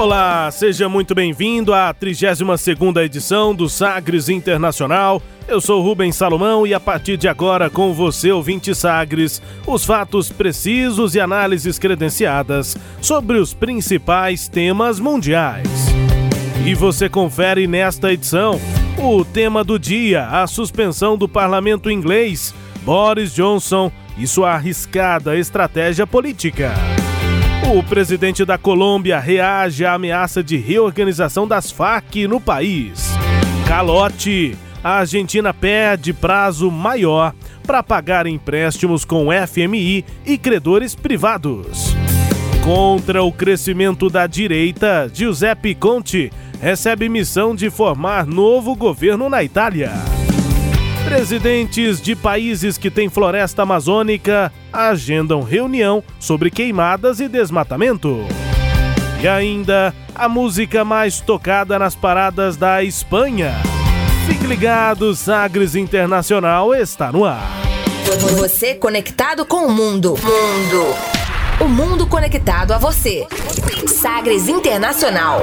Olá, seja muito bem-vindo à 32ª edição do Sagres Internacional. Eu sou Rubens Salomão e a partir de agora com você, ouvinte Sagres, os fatos precisos e análises credenciadas sobre os principais temas mundiais. E você confere nesta edição o tema do dia, a suspensão do parlamento inglês, Boris Johnson e sua arriscada estratégia política. O presidente da Colômbia reage à ameaça de reorganização das Farc no país. Calote. A Argentina pede prazo maior para pagar empréstimos com FMI e credores privados. Contra o crescimento da direita, Giuseppe Conte recebe missão de formar novo governo na Itália. Presidentes de países que têm floresta amazônica agendam reunião sobre queimadas e desmatamento. E ainda a música mais tocada nas paradas da Espanha. Fique ligado, Sagres Internacional está no ar. Você conectado com o mundo. Mundo. O mundo conectado a você. Sagres Internacional.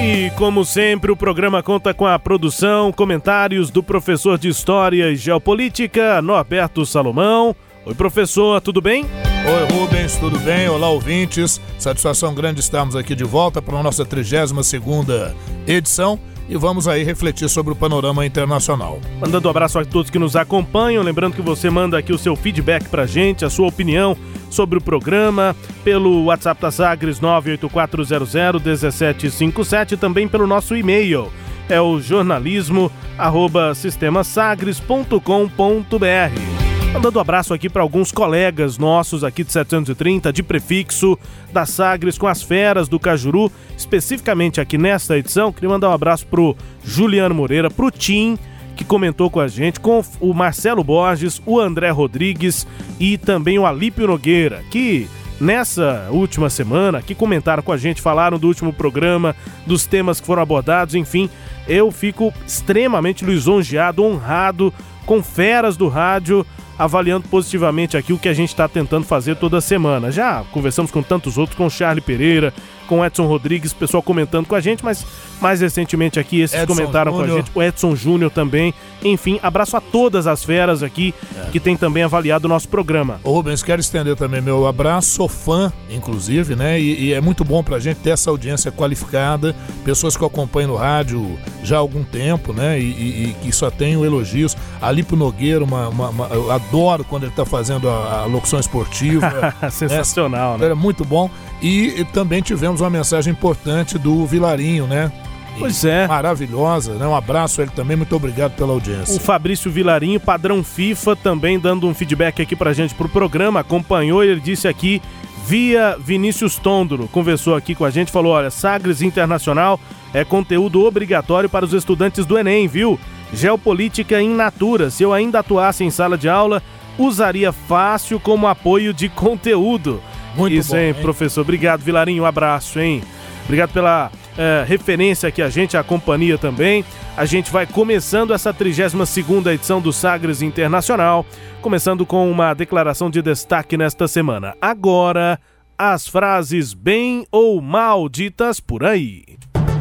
E como sempre, o programa conta com a produção, comentários do professor de História e Geopolítica, Norberto Salomão. Oi, professor, tudo bem? Oi, Rubens, tudo bem? Olá, ouvintes. Satisfação grande estarmos aqui de volta para a nossa 32ª edição e vamos aí refletir sobre o panorama internacional. Mandando um abraço a todos que nos acompanham, lembrando que você manda aqui o seu feedback pra gente, a sua opinião sobre o programa, pelo WhatsApp da Sagres 984001757, também pelo nosso e-mail, é o jornalismo arroba sistemasagres.com.br. Mandando um abraço aqui para alguns colegas nossos aqui de 730, de prefixo, da Sagres com as feras do Cajuru, especificamente aqui nesta edição. Queria mandar um abraço pro Juliano Moreira, pro Tim, que comentou com a gente, com o Marcelo Borges, o André Rodrigues e também o Alípio Nogueira, que nessa última semana, que comentaram com a gente, falaram do último programa, dos temas que foram abordados, enfim, eu fico extremamente lisonjeado, honrado com feras do rádio avaliando positivamente aqui o que a gente está tentando fazer toda semana. Já conversamos com tantos outros, com o Charlie Pereira, com o Edson Rodrigues, pessoal comentando com a gente, mas mais recentemente aqui esses Edson comentaram Júnior. com a gente, o Edson Júnior também. Enfim, abraço a todas as feras aqui é. que tem também avaliado o nosso programa. Ô Rubens, quero estender também meu abraço, sou fã, inclusive, né? E, e é muito bom pra gente ter essa audiência qualificada, pessoas que eu acompanho no rádio já há algum tempo, né? E, que só tenho elogios. Ali pro Nogueira, uma, uma, uma, eu adoro quando ele tá fazendo a, a locução esportiva. Sensacional, né? É muito bom. E, também tivemos uma mensagem importante do Vilarinho, né? Pois é. Maravilhosa, né? Um abraço a ele também, muito obrigado pela audiência. O Fabrício Vilarinho, padrão FIFA, também dando um feedback aqui pra gente pro programa, acompanhou ele disse aqui via Vinícius Tondro, conversou aqui com a gente, falou: olha, Sagres Internacional é conteúdo obrigatório para os estudantes do Enem, viu? Geopolítica in natura. Se eu ainda atuasse em sala de aula, usaria fácil como apoio de conteúdo. Muito Isso, bom, hein, hein, professor? Obrigado, Vilarinho. Um abraço, hein? Obrigado pela é, referência aqui a gente, a companhia também. A gente vai começando essa 32 edição do Sagres Internacional, começando com uma declaração de destaque nesta semana. Agora, as frases bem ou mal ditas por aí.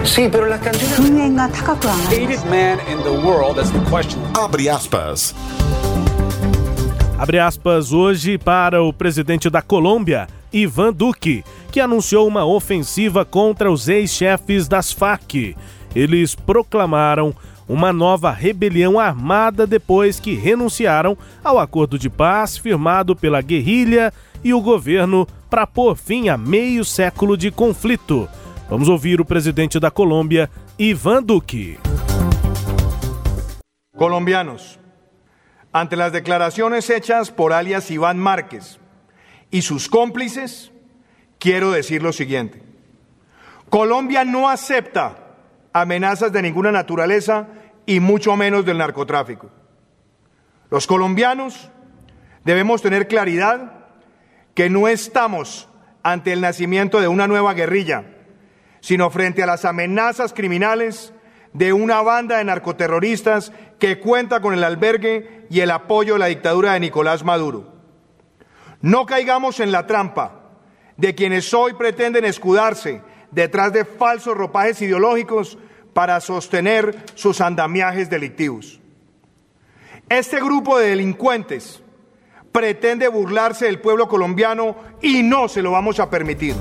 Sim, pero la Abre aspas. Abre aspas hoje para o presidente da Colômbia, Ivan Duque, que anunciou uma ofensiva contra os ex-chefes das Farc. Eles proclamaram uma nova rebelião armada depois que renunciaram ao acordo de paz firmado pela guerrilha e o governo para pôr fim a meio século de conflito. Vamos ouvir o presidente da Colômbia, Ivan Duque. Colombianos, ante las declaraciones hechas por alias Iván Márquez y sus cómplices, quiero decir lo siguiente. Colombia no acepta amenazas de ninguna naturaleza y mucho menos del narcotráfico. Los colombianos debemos tener claridad que no estamos ante el nacimiento de una nueva guerrilla, sino frente a las amenazas criminales de una banda de narcoterroristas que cuenta con el albergue y el apoyo de la dictadura de Nicolás Maduro. No caigamos en la trampa de quienes hoy pretenden escudarse detrás de falsos ropajes ideológicos para sostener sus andamiajes delictivos. Este grupo de delincuentes pretende burlarse del pueblo colombiano y no se lo vamos a permitir.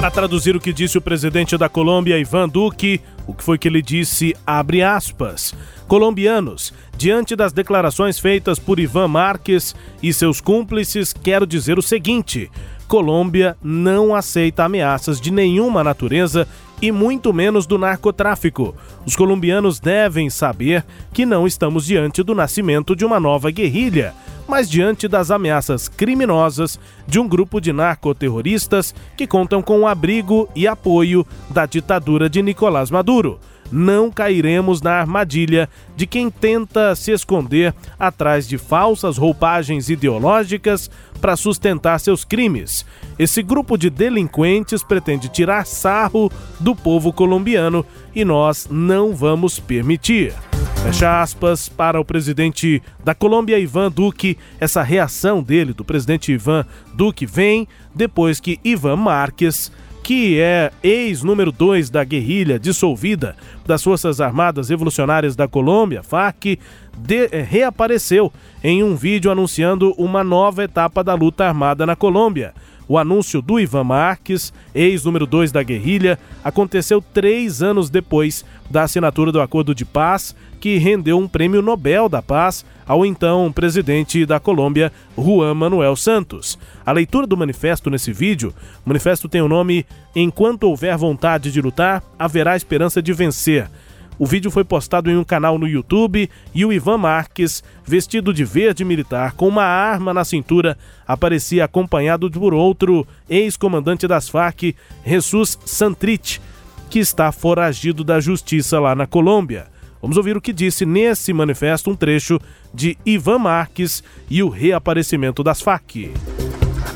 Para traduzir o que disse o presidente da Colômbia, Ivan Duque, o que foi que ele disse, abre aspas. Colombianos, diante das declarações feitas por Ivan Marques e seus cúmplices, quero dizer o seguinte: Colômbia não aceita ameaças de nenhuma natureza e muito menos do narcotráfico. Os colombianos devem saber que não estamos diante do nascimento de uma nova guerrilha mas diante das ameaças criminosas de um grupo de narcoterroristas que contam com o abrigo e apoio da ditadura de Nicolás Maduro. Não cairemos na armadilha de quem tenta se esconder atrás de falsas roupagens ideológicas para sustentar seus crimes. Esse grupo de delinquentes pretende tirar sarro do povo colombiano e nós não vamos permitir. Fecha aspas para o presidente da Colômbia, Ivan Duque. Essa reação dele, do presidente Ivan Duque, vem depois que Ivan Marques, que é ex-número 2 da guerrilha dissolvida das Forças Armadas Revolucionárias da Colômbia, FARC, de, eh, reapareceu em um vídeo anunciando uma nova etapa da luta armada na Colômbia. O anúncio do Ivan Marques, ex-número 2 da guerrilha, aconteceu três anos depois da assinatura do Acordo de Paz, que rendeu um prêmio Nobel da Paz ao então presidente da Colômbia, Juan Manuel Santos. A leitura do manifesto nesse vídeo, o manifesto tem o nome Enquanto houver vontade de lutar, haverá esperança de vencer o vídeo foi postado em um canal no YouTube e o Ivan Marques, vestido de verde militar com uma arma na cintura, aparecia acompanhado por outro ex-comandante das Farc, Jesus Santrich, que está foragido da justiça lá na Colômbia. Vamos ouvir o que disse nesse manifesto um trecho de Ivan Marques e o reaparecimento das Farc.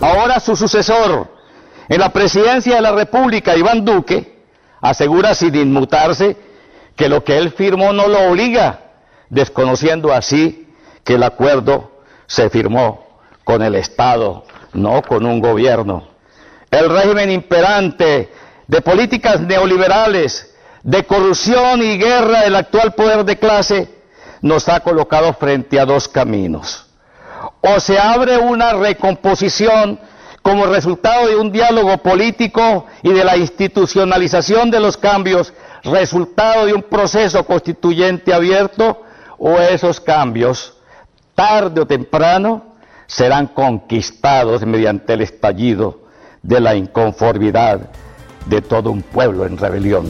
Agora, seu sucessor em la presidencia de la República, Iván Duque, sin inmutarse que lo que él firmó no lo obliga, desconociendo así que el acuerdo se firmó con el Estado, no con un gobierno. El régimen imperante de políticas neoliberales, de corrupción y guerra del actual poder de clase nos ha colocado frente a dos caminos. O se abre una recomposición como resultado de un diálogo político y de la institucionalización de los cambios resultado de un proceso constituyente abierto o esos cambios, tarde o temprano, serán conquistados mediante el estallido de la inconformidad de todo um pueblo em rebelião.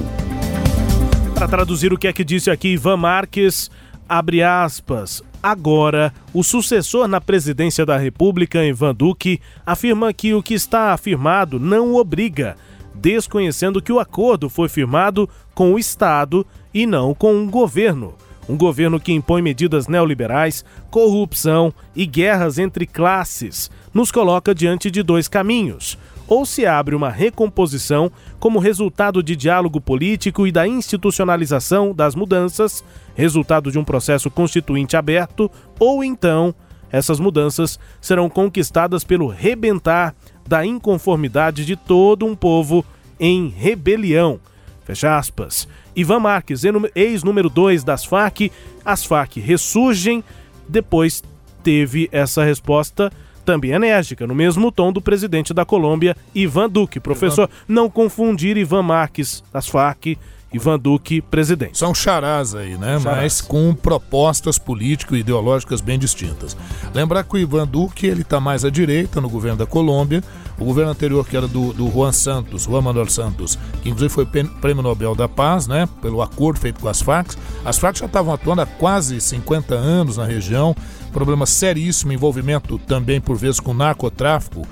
Para traduzir o que é que disse aqui Ivan Marques, abre aspas. Agora, o sucessor na presidência da República, Ivan Duque, afirma que o que está afirmado não obriga, desconhecendo que o acordo foi firmado com o Estado e não com um governo. Um governo que impõe medidas neoliberais, corrupção e guerras entre classes nos coloca diante de dois caminhos. Ou se abre uma recomposição como resultado de diálogo político e da institucionalização das mudanças, resultado de um processo constituinte aberto, ou então essas mudanças serão conquistadas pelo rebentar da inconformidade de todo um povo em rebelião. Fecha aspas. Ivan Marques, ex-número 2 das FARC, as FARC ressurgem, depois teve essa resposta também enérgica, no mesmo tom do presidente da Colômbia, Ivan Duque. Professor, não confundir Ivan Marques das FARC Ivan Duque presidente. São charás aí, né? Charás. Mas com propostas político-ideológicas bem distintas. Lembrar que o Ivan Duque ele está mais à direita no governo da Colômbia. O governo anterior, que era do, do Juan Santos, Juan Manuel Santos, que inclusive foi prêmio Nobel da Paz, né? Pelo acordo feito com as Farc. As Farc já estavam atuando há quase 50 anos na região. Problema seríssimo, envolvimento também por vezes com narcotráfico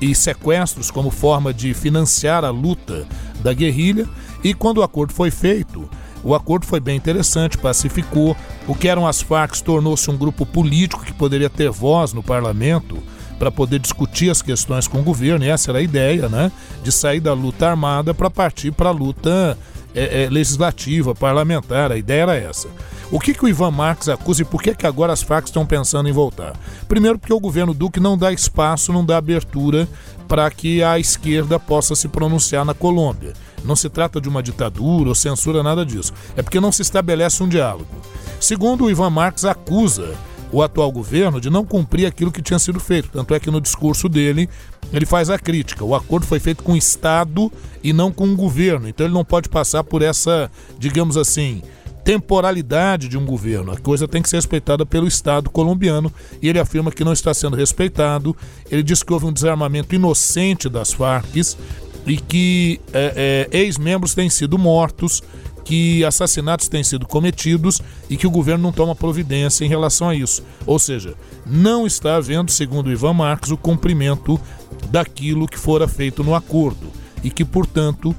e sequestros como forma de financiar a luta da guerrilha. E quando o acordo foi feito, o acordo foi bem interessante, pacificou. O que eram as Farc tornou-se um grupo político que poderia ter voz no parlamento para poder discutir as questões com o governo, e essa era a ideia, né? De sair da luta armada para partir para a luta é, é, legislativa, parlamentar. A ideia era essa. O que, que o Ivan Marques acusa e por que, que agora as facas estão pensando em voltar? Primeiro, porque o governo Duque não dá espaço, não dá abertura para que a esquerda possa se pronunciar na Colômbia. Não se trata de uma ditadura ou censura, nada disso. É porque não se estabelece um diálogo. Segundo, o Ivan Marques acusa o atual governo de não cumprir aquilo que tinha sido feito. Tanto é que no discurso dele ele faz a crítica. O acordo foi feito com o Estado e não com o governo. Então ele não pode passar por essa, digamos assim, temporalidade de um governo. A coisa tem que ser respeitada pelo Estado colombiano e ele afirma que não está sendo respeitado. Ele diz que houve um desarmamento inocente das Farc e que é, é, ex-membros têm sido mortos, que assassinatos têm sido cometidos e que o governo não toma providência em relação a isso. Ou seja, não está havendo, segundo Ivan Marques, o cumprimento daquilo que fora feito no acordo e que, portanto,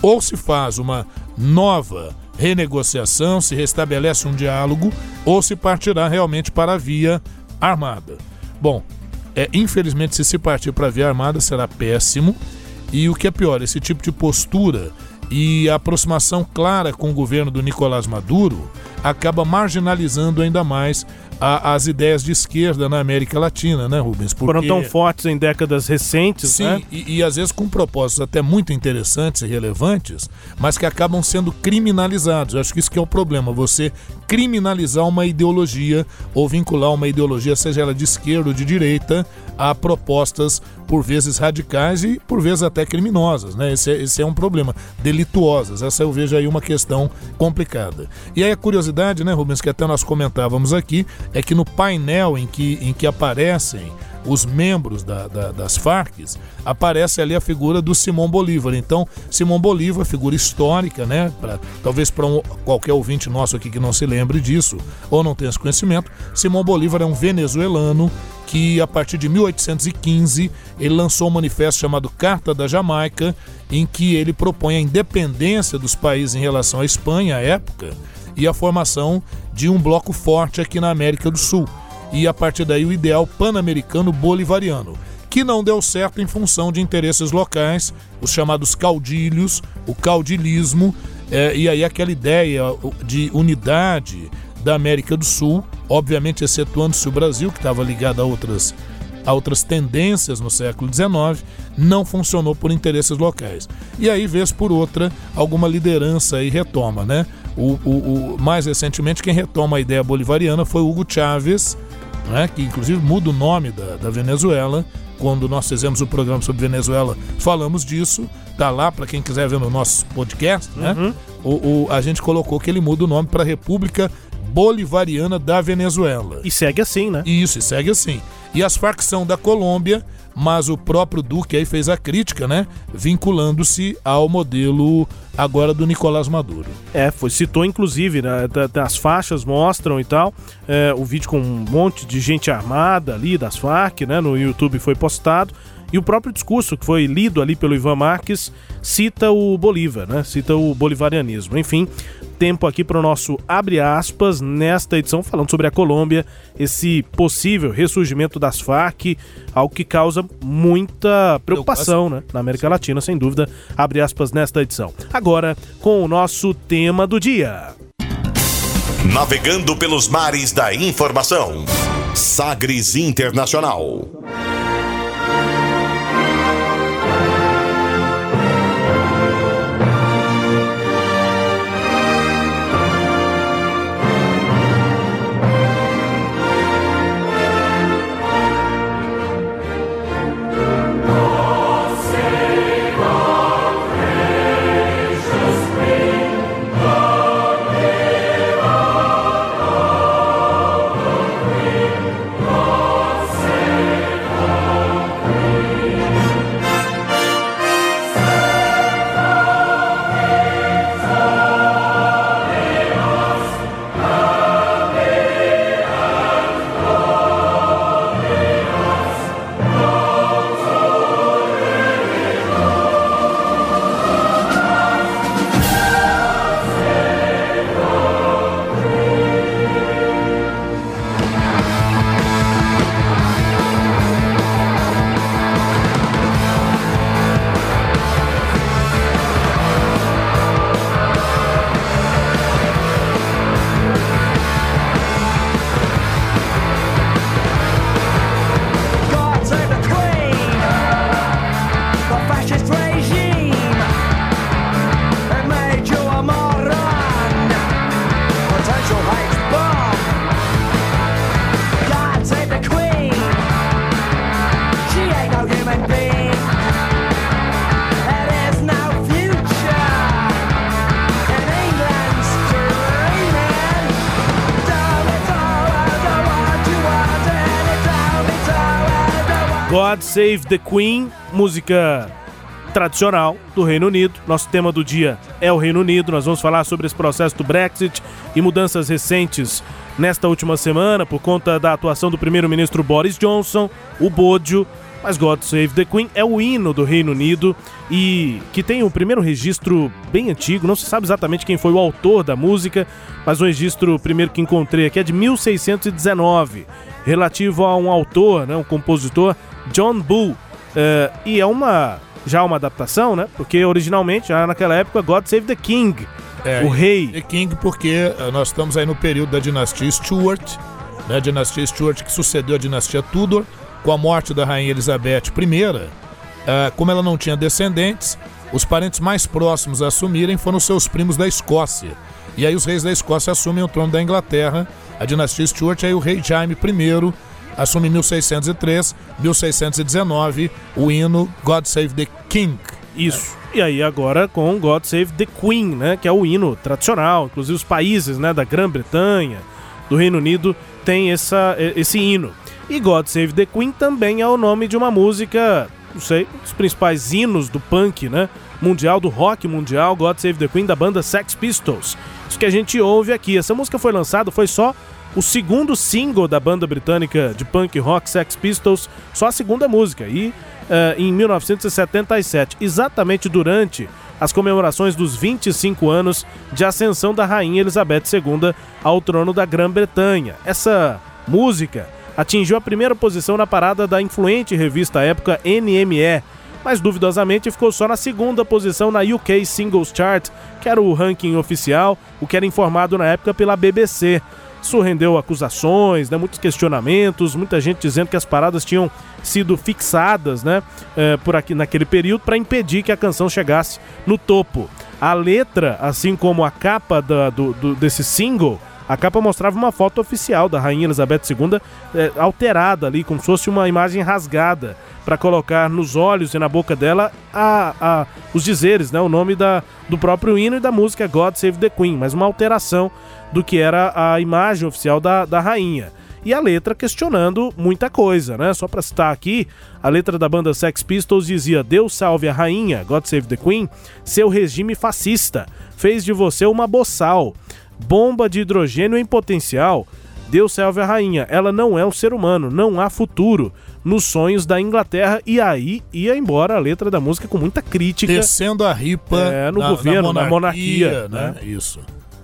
ou se faz uma nova renegociação, se restabelece um diálogo ou se partirá realmente para a via armada. Bom, é, infelizmente, se se partir para a via armada será péssimo. E o que é pior, esse tipo de postura e a aproximação clara com o governo do Nicolás Maduro acaba marginalizando ainda mais a, as ideias de esquerda na América Latina, né, Rubens? Porque... Foram tão fortes em décadas recentes, Sim, né? e, e às vezes com propósitos até muito interessantes e relevantes, mas que acabam sendo criminalizados. Eu acho que isso que é o problema, você criminalizar uma ideologia ou vincular uma ideologia, seja ela de esquerda ou de direita, a propostas por vezes radicais e por vezes até criminosas, né? Esse é, esse é um problema, delituosas. Essa eu vejo aí uma questão complicada. E aí a curiosidade, né, Rubens, que até nós comentávamos aqui, é que no painel em que, em que aparecem os membros da, da, das Farc, aparece ali a figura do Simão Bolívar. Então, Simão Bolívar, figura histórica, né? Pra, talvez para um, qualquer ouvinte nosso aqui que não se lembre disso ou não tenha esse conhecimento, Simão Bolívar é um venezuelano que, a partir de 1815, ele lançou um manifesto chamado Carta da Jamaica, em que ele propõe a independência dos países em relação à Espanha à época e a formação de um bloco forte aqui na América do Sul. E a partir daí o ideal pan-americano bolivariano, que não deu certo em função de interesses locais, os chamados caudilhos, o caudilismo, é, e aí aquela ideia de unidade da América do Sul, obviamente excetuando-se o Brasil, que estava ligado a outras, a outras tendências no século XIX, não funcionou por interesses locais. E aí, vez por outra, alguma liderança aí retoma, né? O, o, o, mais recentemente, quem retoma a ideia bolivariana foi Hugo Chávez, né, que inclusive muda o nome da, da Venezuela. Quando nós fizemos o programa sobre Venezuela, falamos disso. Tá lá para quem quiser ver no nosso podcast, né? Uhum. O, o, a gente colocou que ele muda o nome para República Bolivariana da Venezuela. E segue assim, né? Isso, e segue assim. E as facções da Colômbia mas o próprio Duque aí fez a crítica, né? Vinculando-se ao modelo agora do Nicolás Maduro. É, foi, citou inclusive, né, das faixas mostram e tal, é, o vídeo com um monte de gente armada ali das Farc, né? No YouTube foi postado. E o próprio discurso que foi lido ali pelo Ivan Marques cita o Bolívar, né? Cita o bolivarianismo. Enfim, tempo aqui para o nosso abre aspas nesta edição falando sobre a Colômbia, esse possível ressurgimento das Farc, algo que causa muita preocupação, né, na América Latina, sem dúvida. Abre aspas nesta edição. Agora com o nosso tema do dia. Navegando pelos mares da informação. Sagres Internacional. God Save the Queen, música tradicional do Reino Unido. Nosso tema do dia é o Reino Unido. Nós vamos falar sobre esse processo do Brexit e mudanças recentes nesta última semana por conta da atuação do primeiro-ministro Boris Johnson, o Bodio. Mas God Save the Queen é o hino do Reino Unido e que tem o primeiro registro bem antigo, não se sabe exatamente quem foi o autor da música, mas o registro primeiro que encontrei aqui é de 1619, relativo a um autor, né, um compositor, John Bull. Uh, e é uma já uma adaptação, né? Porque originalmente, já naquela época, God Save the King, é, o rei. The King porque eh, nós estamos aí no período da dinastia Stuart, né? A dinastia Stuart que sucedeu a dinastia Tudor, com a morte da rainha Elizabeth I. Uh, como ela não tinha descendentes, os parentes mais próximos a assumirem foram seus primos da Escócia. E aí os reis da Escócia assumem o trono da Inglaterra, a dinastia Stuart, aí o rei Jaime I assume em 1603, 1619, o hino God Save the King. Isso. E aí agora com God Save the Queen, né, que é o hino tradicional, inclusive os países, né, da Grã-Bretanha, do Reino Unido tem essa, esse hino. E God Save the Queen também é o nome de uma música, não sei, os principais hinos do punk, né, mundial, do rock mundial, God Save the Queen da banda Sex Pistols. Isso que a gente ouve aqui. Essa música foi lançada, foi só o segundo single da banda britânica de punk rock Sex Pistols, só a segunda música, e uh, em 1977, exatamente durante as comemorações dos 25 anos de ascensão da Rainha Elizabeth II ao trono da Grã-Bretanha. Essa música atingiu a primeira posição na parada da influente revista à época NME, mas duvidosamente ficou só na segunda posição na UK Singles Chart, que era o ranking oficial, o que era informado na época pela BBC. Isso rendeu acusações, né, muitos questionamentos, muita gente dizendo que as paradas tinham sido fixadas né, é, por aqui naquele período para impedir que a canção chegasse no topo. A letra, assim como a capa da, do, do, desse single, a capa mostrava uma foto oficial da Rainha Elizabeth II é, alterada ali, como se fosse uma imagem rasgada, para colocar nos olhos e na boca dela a, a, os dizeres, né, o nome da, do próprio hino e da música God Save the Queen, mas uma alteração do que era a imagem oficial da, da rainha. E a letra questionando muita coisa, né? Só para citar aqui, a letra da banda Sex Pistols dizia: Deus salve a rainha, God save the Queen, seu regime fascista fez de você uma boçal, bomba de hidrogênio em potencial. Deus salve a rainha, ela não é um ser humano, não há futuro nos sonhos da Inglaterra e aí ia embora a letra da música com muita crítica. Descendo a ripa é, no na, governo, na monarquia, na monarquia né? né? Isso.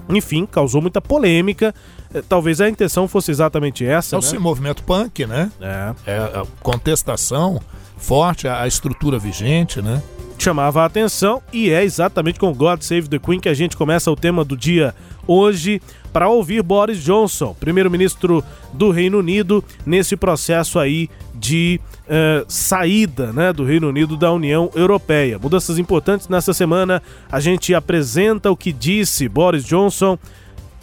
Enfim, causou muita polêmica. É, talvez a intenção fosse exatamente essa. É né? o movimento punk, né? É. é a contestação forte à estrutura vigente, né? Chamava a atenção e é exatamente com God Save the Queen que a gente começa o tema do dia hoje para ouvir Boris Johnson, primeiro-ministro do Reino Unido, nesse processo aí de uh, saída né, do Reino Unido da União Europeia. Mudanças importantes nessa semana. A gente apresenta o que disse Boris Johnson,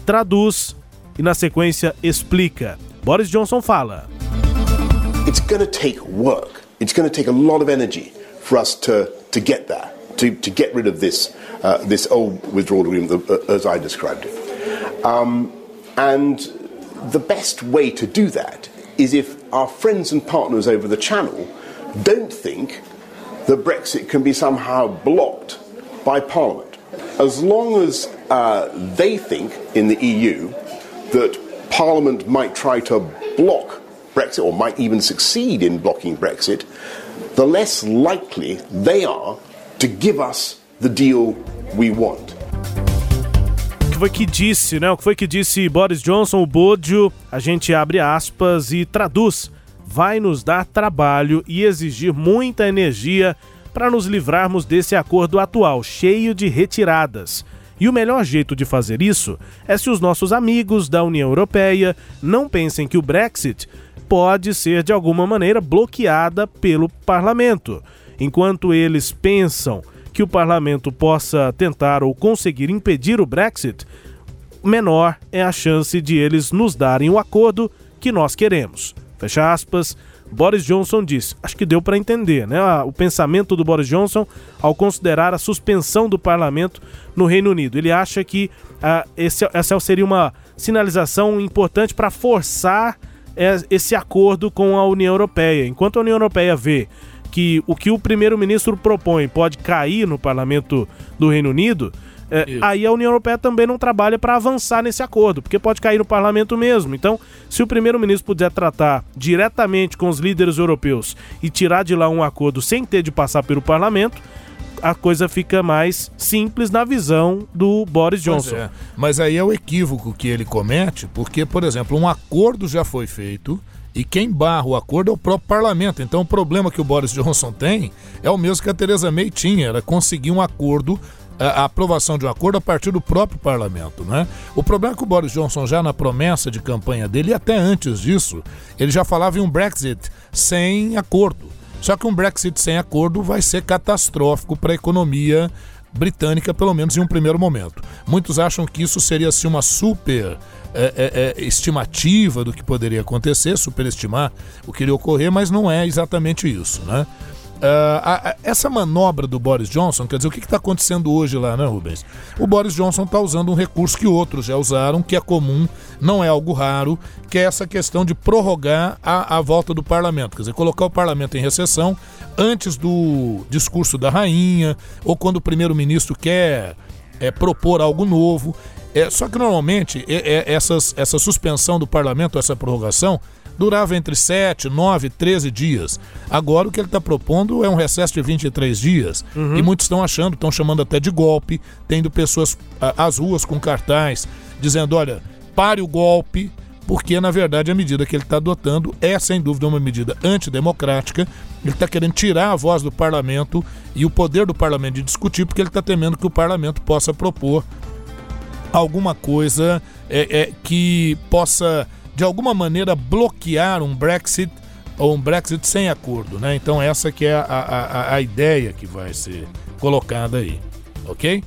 traduz e na sequência explica. Boris Johnson fala. It's to take work. It's to take a lot of energy for us to to get there, to to get rid of this uh, this old withdrawal agreement uh, as I described it. Um, and the best way to do that is if our friends and partners over the channel don't think that Brexit can be somehow blocked by Parliament. As long as uh, they think in the EU that Parliament might try to block Brexit or might even succeed in blocking Brexit, the less likely they are to give us the deal we want. que foi que disse, né? O que foi que disse Boris Johnson, o Bodio, a gente abre aspas e traduz. Vai nos dar trabalho e exigir muita energia para nos livrarmos desse acordo atual, cheio de retiradas. E o melhor jeito de fazer isso é se os nossos amigos da União Europeia não pensem que o Brexit pode ser de alguma maneira bloqueada pelo parlamento. Enquanto eles pensam que o parlamento possa tentar ou conseguir impedir o Brexit, menor é a chance de eles nos darem o acordo que nós queremos. Fecha aspas. Boris Johnson disse, acho que deu para entender, né? O pensamento do Boris Johnson ao considerar a suspensão do parlamento no Reino Unido. Ele acha que uh, esse, essa seria uma sinalização importante para forçar esse acordo com a União Europeia. Enquanto a União Europeia vê que o que o primeiro-ministro propõe pode cair no parlamento do Reino Unido, é, aí a União Europeia também não trabalha para avançar nesse acordo, porque pode cair no parlamento mesmo. Então, se o primeiro-ministro puder tratar diretamente com os líderes europeus e tirar de lá um acordo sem ter de passar pelo parlamento, a coisa fica mais simples na visão do Boris Johnson. É. Mas aí é o equívoco que ele comete, porque, por exemplo, um acordo já foi feito. E quem barra o acordo é o próprio parlamento. Então o problema que o Boris Johnson tem é o mesmo que a Theresa May tinha, era conseguir um acordo a aprovação de um acordo a partir do próprio parlamento. Né? O problema é que o Boris Johnson, já na promessa de campanha dele, e até antes disso, ele já falava em um Brexit sem acordo. Só que um Brexit sem acordo vai ser catastrófico para a economia britânica, pelo menos em um primeiro momento. Muitos acham que isso seria assim, uma super é, é, é, estimativa do que poderia acontecer, superestimar o que iria ocorrer, mas não é exatamente isso. Né? Uh, a, a, essa manobra do Boris Johnson, quer dizer, o que está acontecendo hoje lá, né, Rubens? O Boris Johnson está usando um recurso que outros já usaram, que é comum, não é algo raro, que é essa questão de prorrogar a, a volta do parlamento, quer dizer, colocar o parlamento em recessão antes do discurso da rainha, ou quando o primeiro-ministro quer é, propor algo novo. É, só que normalmente é, é, essas, essa suspensão do parlamento, essa prorrogação, durava entre 7, 9, 13 dias. Agora o que ele está propondo é um recesso de 23 dias. Uhum. E muitos estão achando, estão chamando até de golpe, tendo pessoas às ruas com cartaz dizendo: olha, pare o golpe, porque na verdade a medida que ele está adotando é sem dúvida uma medida antidemocrática. Ele está querendo tirar a voz do parlamento e o poder do parlamento de discutir, porque ele está temendo que o parlamento possa propor alguma coisa é, é, que possa de alguma maneira bloquear um Brexit ou um Brexit sem acordo, né? Então essa que é a, a, a ideia que vai ser colocada aí, ok?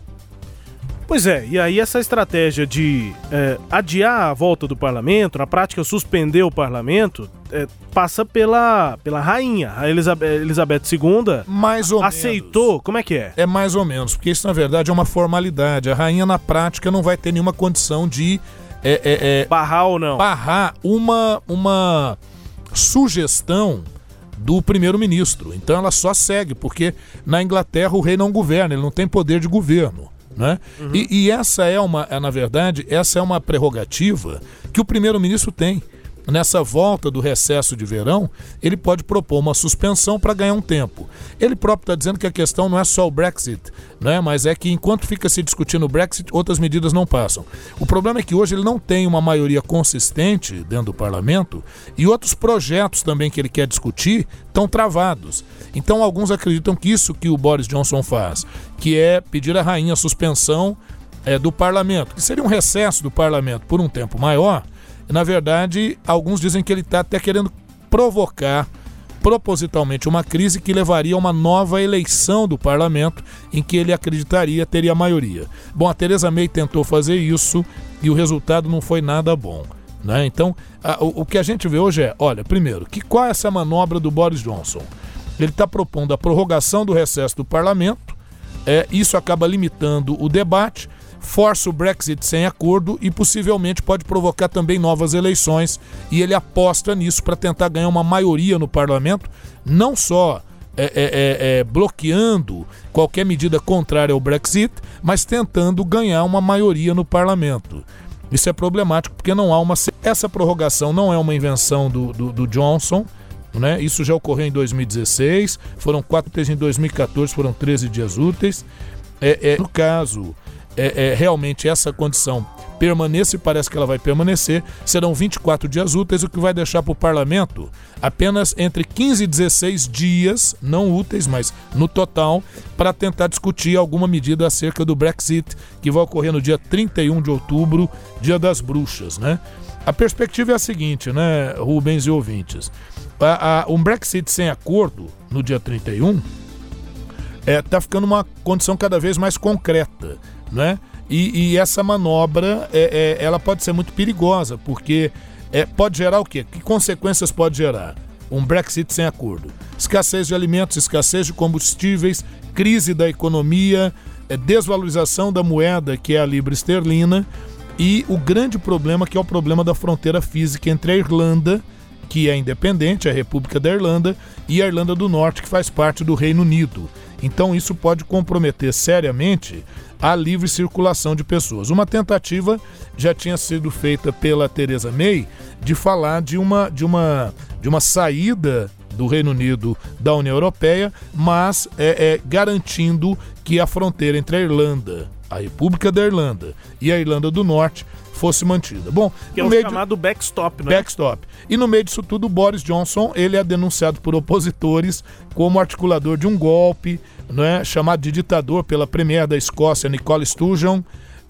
Pois é, e aí essa estratégia de é, adiar a volta do parlamento, na prática suspender o parlamento, é, passa pela, pela rainha. A Elizabeth, Elizabeth II mais ou aceitou. Menos. Como é que é? É mais ou menos, porque isso na verdade é uma formalidade. A rainha na prática não vai ter nenhuma condição de é, é, é, barrar ou não? Barrar uma, uma sugestão do primeiro-ministro. Então ela só segue, porque na Inglaterra o rei não governa, ele não tem poder de governo. Né? Uhum. E, e, essa é uma, é, na verdade, essa é uma prerrogativa que o primeiro-ministro tem nessa volta do recesso de verão, ele pode propor uma suspensão para ganhar um tempo. Ele próprio está dizendo que a questão não é só o Brexit, né? mas é que enquanto fica se discutindo o Brexit, outras medidas não passam. O problema é que hoje ele não tem uma maioria consistente dentro do parlamento e outros projetos também que ele quer discutir estão travados. Então alguns acreditam que isso que o Boris Johnson faz, que é pedir à rainha a suspensão é, do parlamento, que seria um recesso do parlamento por um tempo maior, na verdade, alguns dizem que ele está até querendo provocar propositalmente uma crise que levaria a uma nova eleição do parlamento em que ele acreditaria teria maioria. Bom, a Teresa May tentou fazer isso e o resultado não foi nada bom. Né? Então, a, o, o, que a gente vê hoje é, olha, primeiro, que qual é essa manobra do Boris Johnson? Ele está propondo a prorrogação do recesso do parlamento, é, isso acaba limitando o debate, força o Brexit sem acordo e possivelmente pode provocar também novas eleições. E ele aposta nisso para tentar ganhar uma maioria no parlamento, não só é, é, é, é, bloqueando qualquer medida contrária ao Brexit, mas tentando ganhar uma maioria no parlamento. Isso é problemático porque não há uma. Essa prorrogação não é uma invenção do, do, do Johnson. Né? Isso já ocorreu em 2016, foram quatro dias em 2014, foram 13 dias úteis. É, é, no caso é, é, realmente essa condição permaneça e parece que ela vai permanecer, serão 24 dias úteis, o que vai deixar para o parlamento apenas entre 15 e 16 dias, não úteis, mas no total, para tentar discutir alguma medida acerca do Brexit, que vai ocorrer no dia 31 de outubro, dia das bruxas, né? A perspectiva é a seguinte, né, Rubens e ouvintes. A, a, um Brexit sem acordo no dia 31 está é, tá ficando uma condição cada vez mais concreta né? E, e essa manobra é, é, ela pode ser muito perigosa, porque é, pode gerar o quê? Que consequências pode gerar? Um Brexit sem acordo. Escassez de alimentos, escassez de combustíveis, crise da economia, é, desvalorização da moeda, que é a libra esterlina, e o grande problema que é o problema da fronteira física entre a Irlanda que é independente, a República da Irlanda, e a Irlanda do Norte, que faz parte do Reino Unido. Então isso pode comprometer seriamente a livre circulação de pessoas. Uma tentativa já tinha sido feita pela Theresa May de falar de uma, de uma, de uma saída do Reino Unido da União Europeia, mas é, é, garantindo que a fronteira entre a Irlanda, a República da Irlanda e a Irlanda do Norte fosse mantida. Bom, que é o chamado de... backstop, né? Backstop. E no meio disso tudo, Boris Johnson, ele é denunciado por opositores como articulador de um golpe, né, chamado de ditador pela premier da Escócia, Nicole Sturgeon.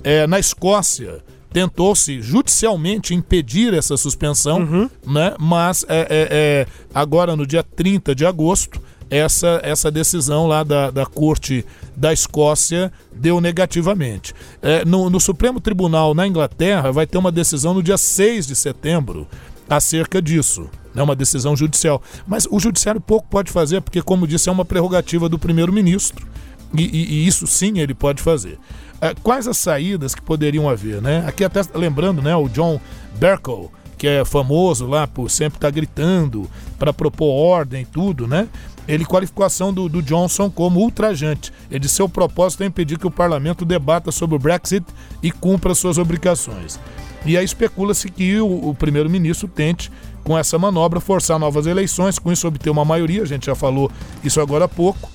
É, na Escócia, tentou-se judicialmente impedir essa suspensão, uhum. né? mas é, é, é, agora no dia 30 de agosto, essa, essa decisão lá da, da Corte da Escócia deu negativamente. É, no, no, Supremo Tribunal na Inglaterra vai ter uma decisão no dia 6 de setembro acerca disso. É uma decisão judicial. Mas o judiciário pouco pode fazer, porque, como disse, é uma prerrogativa do primeiro-ministro. E, e, e, isso sim ele pode fazer. É, quais as saídas que poderiam haver? Né? Aqui até lembrando, né, o John Bercow, que é famoso lá por sempre estar tá gritando para propor ordem e tudo, né? Ele qualificou a do, do, Johnson como ultrajante. Ele disse seu propósito é impedir que o parlamento debata sobre o Brexit e cumpra suas obrigações. E aí especula-se que o, o primeiro-ministro tente, com essa manobra, forçar novas eleições, com isso obter uma maioria, a gente já falou isso agora há pouco.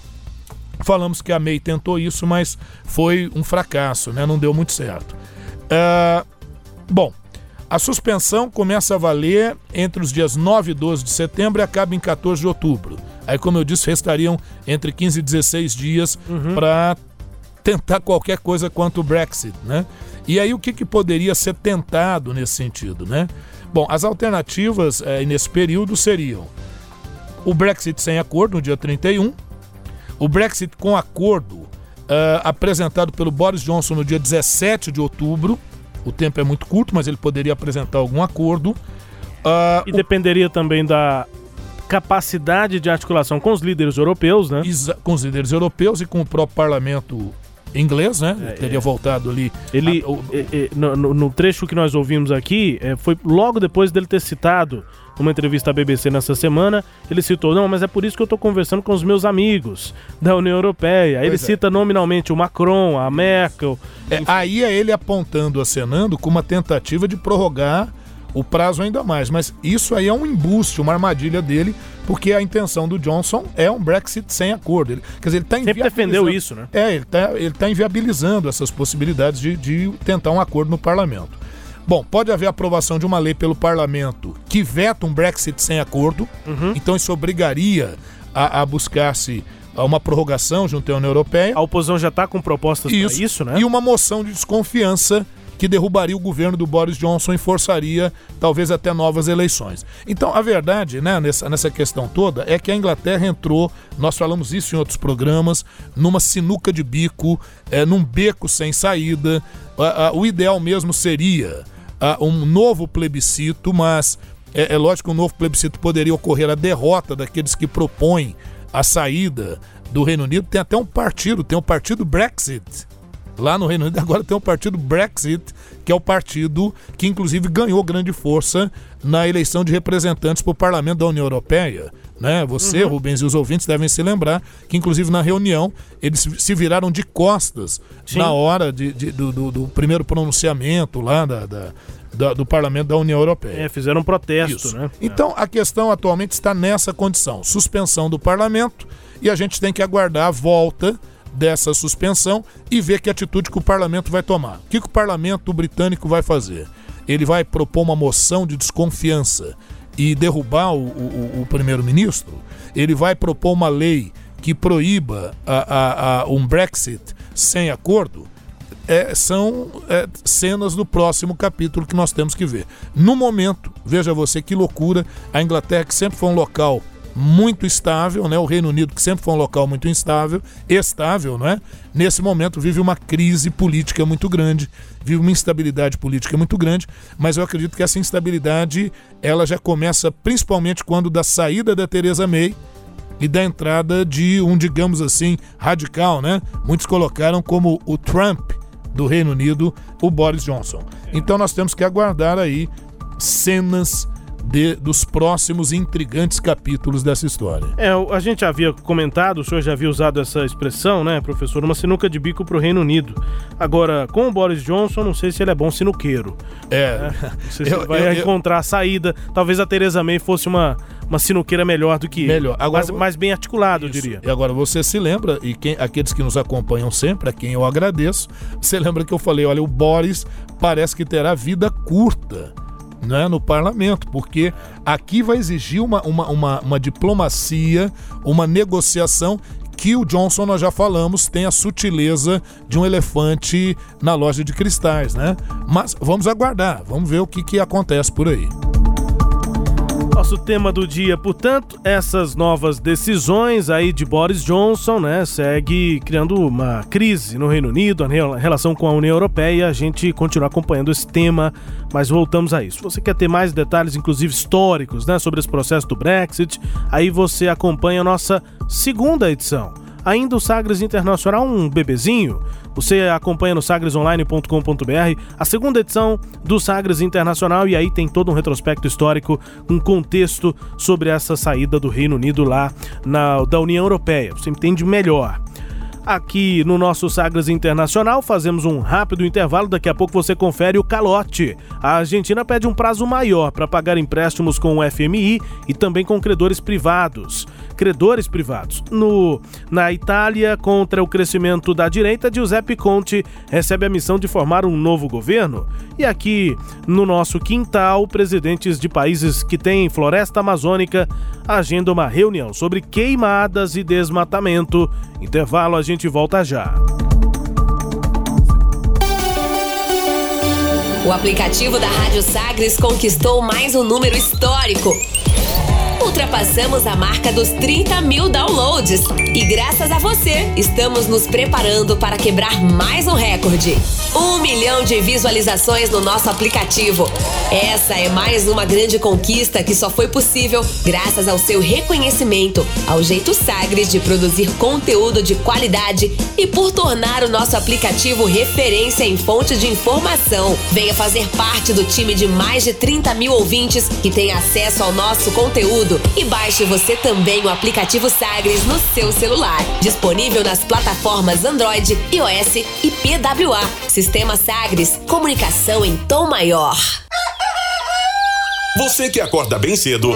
Falamos que a May tentou isso, mas foi um fracasso, né? não deu muito certo. Uh, bom, a suspensão começa a valer entre os dias 9 e 12 de setembro e acaba em 14 de outubro. Aí, como eu disse, restariam entre 15 e 16 dias uhum. para tentar qualquer coisa quanto o Brexit, né? E aí o que, que poderia ser tentado nesse sentido, né? Bom, as alternativas é, nesse período seriam o Brexit sem acordo no dia 31, o Brexit com acordo uh, apresentado pelo Boris Johnson no dia 17 de outubro, o tempo é muito curto, mas ele poderia apresentar algum acordo. Uh, e dependeria também da capacidade de articulação com os líderes europeus, né? com os líderes europeus e com o próprio parlamento inglês, né? É, teria é. voltado ali. Ele, a, o, é, é, no, no, trecho que nós ouvimos aqui, é, foi logo depois dele ter citado uma entrevista à BBC nessa semana, ele citou, não, mas é por isso que eu estou conversando com os meus amigos da União Europeia. Ele é. cita nominalmente o Macron, a Merkel. aí é ele apontando, acenando com uma tentativa de prorrogar o prazo ainda mais. Mas isso aí é um embuste, uma armadilha dele, porque a intenção do Johnson é um Brexit sem acordo. Ele, quer dizer, ele está Sempre defendeu isso, né? É, ele está ele tá inviabilizando essas possibilidades de, de tentar um acordo no parlamento. Bom, pode haver aprovação de uma lei pelo parlamento que veta um Brexit sem acordo, uhum. então isso obrigaria a, a buscar-se uma prorrogação junto à União Europeia. A oposição já está com propostas para isso, né? E uma moção de desconfiança que derrubaria o governo do Boris Johnson e forçaria talvez até novas eleições. Então, a verdade, né, nessa, nessa questão toda, é que a Inglaterra entrou, nós falamos isso em outros programas, numa sinuca de bico, é, num beco sem saída. o ideal mesmo seria um novo plebiscito, mas é, é lógico que um novo plebiscito poderia ocorrer a derrota daqueles que propõem a saída do Reino Unido. Tem até um partido, tem o partido Brexit, Lá no Reino Unido agora tem o partido Brexit, que é o partido que inclusive ganhou grande força na eleição de representantes para o Parlamento da União Europeia. Né? Você, uhum. Rubens, e os ouvintes devem se lembrar que, inclusive, na reunião, eles se viraram de costas Sim. na hora de, de do, do, do, primeiro pronunciamento lá da, da, da, do Parlamento da União Europeia. É, fizeram um protesto, Isso. né? Então, a questão atualmente está nessa condição: suspensão do parlamento, e a gente tem que aguardar a volta dessa suspensão e ver que atitude que o parlamento vai tomar. O que, que o parlamento britânico vai fazer? Ele vai propor uma moção de desconfiança e derrubar o, o, o primeiro-ministro? Ele vai propor uma lei que proíba a, a, a um Brexit sem acordo? É, são é, cenas do próximo capítulo que nós temos que ver. No momento, veja você que loucura, a Inglaterra, que sempre foi um local muito estável, né? O Reino Unido, que sempre foi um local muito instável, estável, não é? Nesse momento vive uma crise política muito grande, vive uma instabilidade política muito grande, mas eu acredito que essa instabilidade ela já começa principalmente quando da saída da Theresa May e da entrada de um, digamos assim, radical, né? Muitos colocaram como o Trump do Reino Unido, o Boris Johnson. Então nós temos que aguardar aí cenas de, dos próximos intrigantes capítulos dessa história. É, a gente havia comentado, o senhor já havia usado essa expressão, né, professor? Uma sinuca de bico para o Reino Unido. Agora, com o Boris Johnson, não sei se ele é bom sinuqueiro. É. Né? Não sei se eu, vai eu, encontrar a saída. Talvez a Tereza May fosse uma, uma sinuqueira melhor do que melhor. ele. Agora, mais, mais bem articulado, isso. eu diria. E agora, você se lembra, e quem, aqueles que nos acompanham sempre, a quem eu agradeço, você lembra que eu falei, olha, o Boris parece que terá vida curta né, no parlamento, porque aqui vai exigir uma, uma, uma, uma diplomacia, uma negociação que o Johnson, nós já falamos, tem a sutileza de um elefante na loja de cristais, né? Mas vamos aguardar, vamos ver o que, que acontece por aí. Nosso tema do dia, portanto, essas novas decisões aí de Boris Johnson, né, segue criando uma crise no Reino Unido, a relação com a União Europeia. A gente continua acompanhando esse tema, mas voltamos a isso. Você quer ter mais detalhes, inclusive históricos, né, sobre esse processo do Brexit, aí você acompanha a nossa segunda edição. Ainda o Sagres Internacional, um bebezinho você acompanha no sagresonline.com.br a segunda edição do Sagres Internacional e aí tem todo um retrospecto histórico, um contexto sobre essa saída do Reino Unido lá na, da União Europeia. Você entende melhor. Aqui no nosso Sagres Internacional, fazemos um rápido intervalo. Daqui a pouco você confere o calote. A Argentina pede um prazo maior para pagar empréstimos com o FMI e também com credores privados credores privados. No, na Itália, contra o crescimento da direita, Giuseppe Conte recebe a missão de formar um novo governo. E aqui, no nosso quintal, presidentes de países que têm floresta amazônica agendam uma reunião sobre queimadas e desmatamento. Intervalo, a volta já. O aplicativo da Rádio Sagres conquistou mais um número histórico ultrapassamos a marca dos 30 mil downloads. E graças a você, estamos nos preparando para quebrar mais um recorde. Um milhão de visualizações no nosso aplicativo. Essa é mais uma grande conquista que só foi possível graças ao seu reconhecimento, ao jeito Sagres de produzir conteúdo de qualidade e por tornar o nosso aplicativo referência em fonte de informação. Venha fazer parte do time de mais de 30 mil ouvintes que tem acesso ao nosso conteúdo e baixe você também o aplicativo Sagres no seu celular. Disponível nas plataformas Android, iOS e PWA. Sistema Sagres, comunicação em tom maior. Você que acorda bem cedo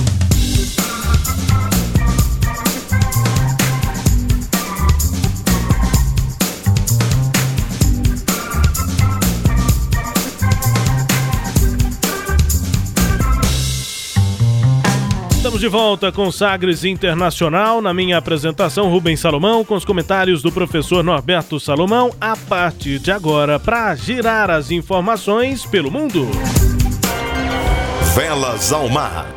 De volta com Sagres Internacional. Na minha apresentação, Rubens Salomão, com os comentários do professor Norberto Salomão, a partir de agora, para girar as informações pelo mundo. Velas ao mar.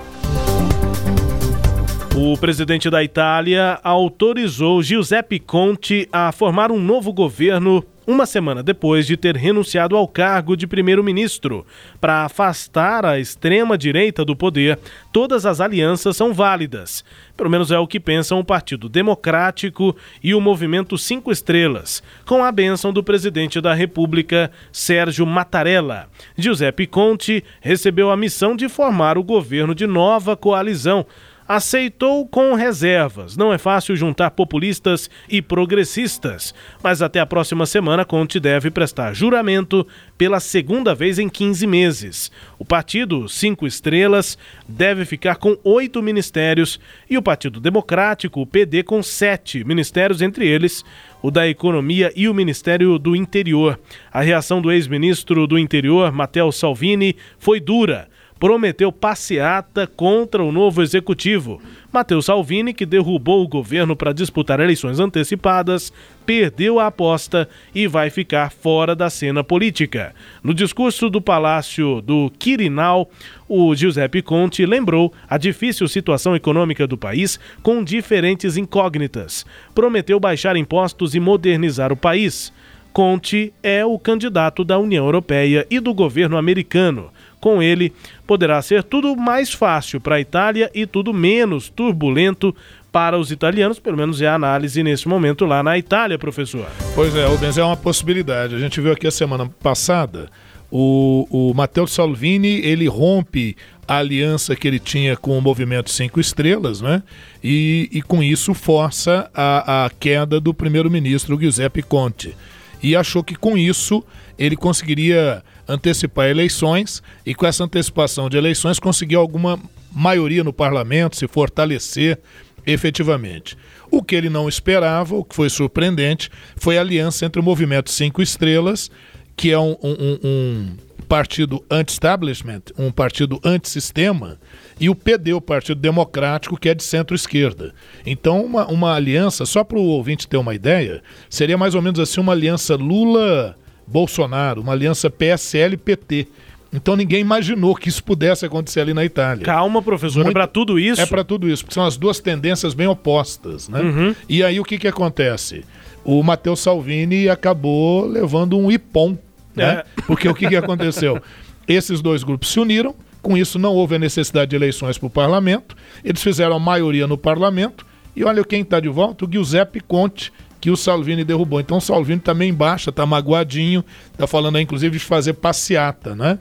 O presidente da Itália autorizou Giuseppe Conte a formar um novo governo uma semana depois de ter renunciado ao cargo de primeiro-ministro. Para afastar a extrema-direita do poder, todas as alianças são válidas. Pelo menos é o que pensam o Partido Democrático e o Movimento Cinco Estrelas, com a bênção do presidente da República, Sérgio Mattarella. Giuseppe Conte recebeu a missão de formar o governo de nova coalizão aceitou com reservas. Não é fácil juntar populistas e progressistas, mas até a próxima semana Conte deve prestar juramento pela segunda vez em 15 meses. O partido Cinco Estrelas deve ficar com oito ministérios e o Partido Democrático, o PD, com sete ministérios, entre eles o da Economia e o Ministério do Interior. A reação do ex-ministro do Interior, Matteo Salvini, foi dura prometeu passeata contra o novo executivo. Matheus Salvini, que derrubou o governo para disputar eleições antecipadas, perdeu a aposta e vai ficar fora da cena política. No discurso do Palácio do Quirinal, o Giuseppe Conte lembrou a difícil situação econômica do país com diferentes incógnitas. Prometeu baixar impostos e modernizar o país. Conte é o candidato da União Europeia e do governo americano. Com ele, poderá ser tudo mais fácil para a Itália e tudo menos turbulento para os italianos, pelo menos é a análise nesse momento lá na Itália, professor. Pois é, Rubens, é uma possibilidade. A gente viu aqui a semana passada o, o Matteo Salvini, ele rompe a aliança que ele tinha com o Movimento Cinco Estrelas, né? E, e com isso força a, a queda do primeiro-ministro Giuseppe Conte. E achou que com isso ele conseguiria antecipar eleições e com essa antecipação de eleições conseguir alguma maioria no parlamento, se fortalecer efetivamente. O que ele não esperava, o que foi surpreendente, foi a aliança entre o Movimento Cinco Estrelas, que é um, um, um partido anti-establishment, um partido anti-sistema, e o PD, o Partido Democrático, que é de centro-esquerda. Então, uma, uma aliança, só para o ouvinte ter uma ideia, seria mais ou menos assim uma aliança Lula Bolsonaro, uma aliança PSL-PT. Então ninguém imaginou que isso pudesse acontecer ali na Itália. Calma, professor, é Muito... é para tudo isso? É para tudo isso, porque são as duas tendências bem opostas. Né? Uhum. E aí o que, que acontece? O Matteo Salvini acabou levando um ipom. Né? É. Porque o que, que aconteceu? Esses dois grupos se uniram, com isso não houve a necessidade de eleições para o parlamento, eles fizeram a maioria no parlamento, e olha quem está de volta, o Giuseppe Conte, que o Salvini derrubou. Então o Salvini também tá baixa, está magoadinho, está falando aí, inclusive de fazer passeata, né?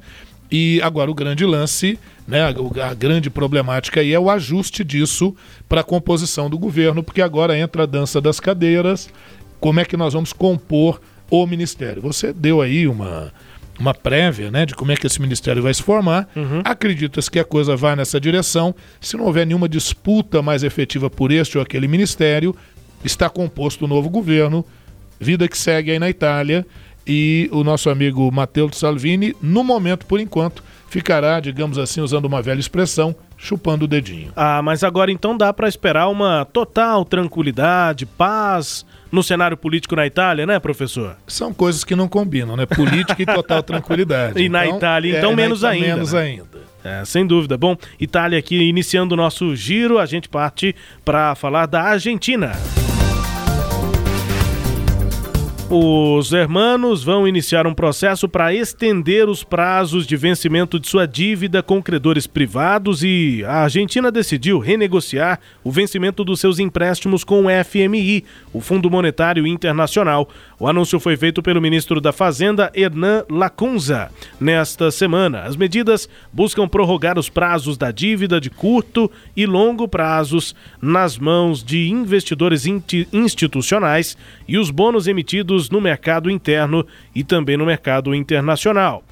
E agora o grande lance, né, a, grande problemática aí é o ajuste disso para a composição do governo, porque agora entra a dança das cadeiras, como é que nós vamos compor o ministério. Você deu aí uma, uma prévia né, de como é que esse ministério vai se formar. Uhum. Acredita-se que a coisa vai nessa direção. Se não houver nenhuma disputa mais efetiva por este ou aquele ministério, está composto o novo governo, vida que segue aí na Itália, e o nosso amigo Matteo Salvini, no momento, por enquanto, ficará, digamos assim, usando uma velha expressão, chupando o dedinho. Ah, mas agora então dá para esperar uma total tranquilidade, paz no cenário político na Itália, né, professor? São coisas que não combinam, né? Política e total tranquilidade. E então, na Itália, então, é, menos Itália, ainda. Menos né? ainda. É, sem dúvida. Bom, Itália aqui iniciando o nosso giro, a gente parte para falar da Argentina. Os hermanos vão iniciar um processo para estender os prazos de vencimento de sua dívida com credores privados e a Argentina decidiu renegociar o vencimento dos seus empréstimos com o FMI, o Fundo Monetário Internacional. O anúncio foi feito pelo ministro da Fazenda, Hernan Lacunza, nesta semana. As medidas buscam prorrogar os prazos da dívida de curto e longo prazos nas mãos de investidores institucionais e os bônus emitidos no mercado interno e também no mercado internacional.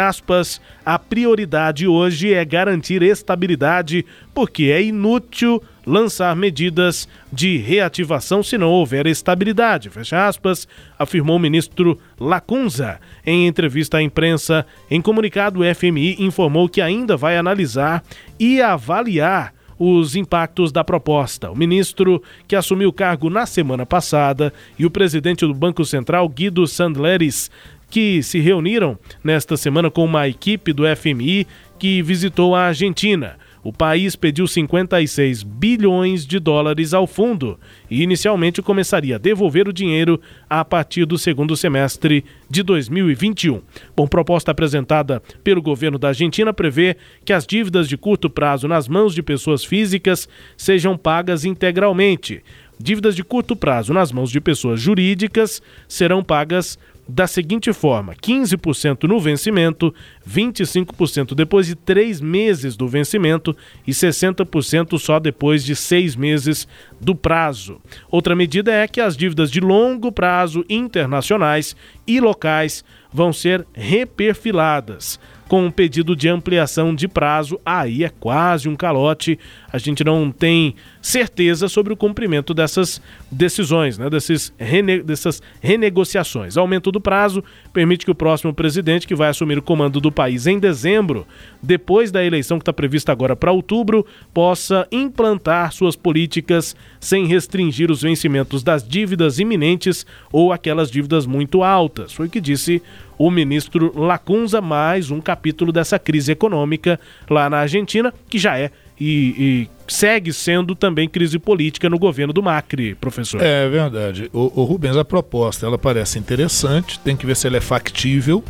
Aspas, a prioridade hoje é garantir estabilidade, porque é inútil lançar medidas de reativação se não houver estabilidade, fecha aspas, afirmou o ministro Lacunza. Em entrevista à imprensa, em comunicado, o FMI informou que ainda vai analisar e avaliar os impactos da proposta. O ministro, que assumiu o cargo na semana passada, e o presidente do Banco Central, Guido Sandleres, que se reuniram nesta semana com uma equipe do FMI que visitou a Argentina o país pediu 56 bilhões de dólares ao fundo e inicialmente começaria a devolver o dinheiro a partir do segundo semestre de 2021. Bom, proposta apresentada pelo governo da Argentina prevê que as dívidas de curto prazo nas mãos de pessoas físicas sejam pagas integralmente. Dívidas de curto prazo nas mãos de pessoas jurídicas serão pagas da seguinte forma: 15% no vencimento, 25% depois de três meses do vencimento e 60% só depois de seis meses do prazo. Outra medida é que as dívidas de longo prazo internacionais e locais vão ser reperfiladas. Com um pedido de ampliação de prazo. Aí é quase um calote. A gente não tem certeza sobre o cumprimento dessas decisões, né? Desses rene... dessas renegociações. Aumento do prazo permite que o próximo presidente, que vai assumir o comando do país em dezembro, depois da eleição que está prevista agora para outubro, possa implantar suas políticas sem restringir os vencimentos das dívidas iminentes ou aquelas dívidas muito altas. Foi o que disse o ministro Lacunza, mais um capítulo dessa crise econômica lá na Argentina, que já é e, e, segue sendo também crise política no governo do Macri, professor. É verdade. O, o Rubens, a proposta ela parece interessante, tem que ver se ela é factível.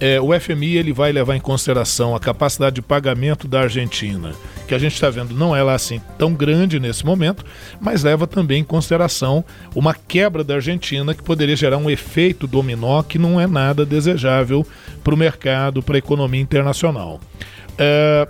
É, o FMI ele vai levar em consideração a capacidade de pagamento da Argentina, que a gente está vendo não é lá assim tão grande nesse momento, mas leva também em consideração uma quebra da Argentina que poderia gerar um efeito dominó que não é nada desejável para o mercado, para a economia internacional. É,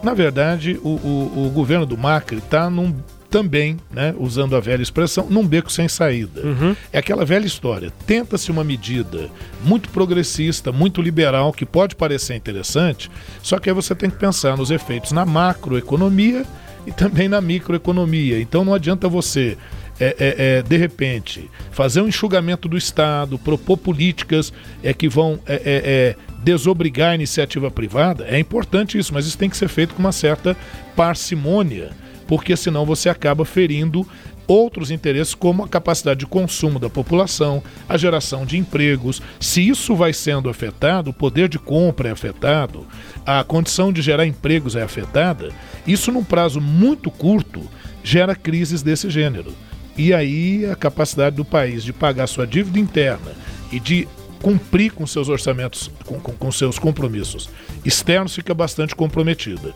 na verdade, o, o, o governo do Macri está num também, né, usando a velha expressão, num beco sem saída. Uhum. É aquela velha história. Tenta-se uma medida muito progressista, muito liberal, que pode parecer interessante, só que aí você tem que pensar nos efeitos na macroeconomia e também na microeconomia. Então não adianta você é, é, é, de repente, fazer um enxugamento do Estado, propor políticas é, que vão é, é, é, desobrigar a iniciativa privada, é importante isso, mas isso tem que ser feito com uma certa parcimônia, porque senão você acaba ferindo outros interesses, como a capacidade de consumo da população, a geração de empregos. Se isso vai sendo afetado, o poder de compra é afetado, a condição de gerar empregos é afetada, isso num prazo muito curto gera crises desse gênero. E aí a capacidade do país de pagar sua dívida interna e de cumprir com seus orçamentos, com, com, com seus compromissos externos, fica bastante comprometida.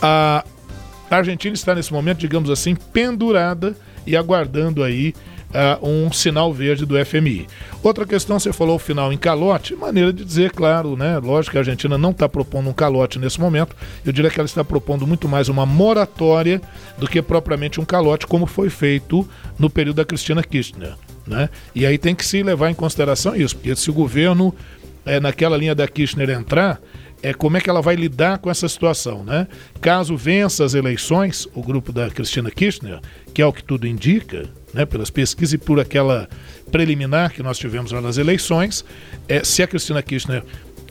A Argentina está nesse momento, digamos assim, pendurada e aguardando aí uh, um sinal verde do FMI. Outra questão, você falou o final em calote, maneira de dizer, claro, né? Lógico que a Argentina não está propondo um calote nesse momento, eu diria que ela está propondo muito mais uma moratória do que propriamente um calote, como foi feito no período da Cristina Kirchner. Né? E aí tem que se levar em consideração isso, porque se o governo é, naquela linha da Kirchner entrar, é como é que ela vai lidar com essa situação, né? Caso vença as eleições, o grupo da Cristina Kirchner, que é o que tudo indica, né, pelas pesquisas e por aquela preliminar que nós tivemos lá nas eleições, é, se a Cristina Kirchner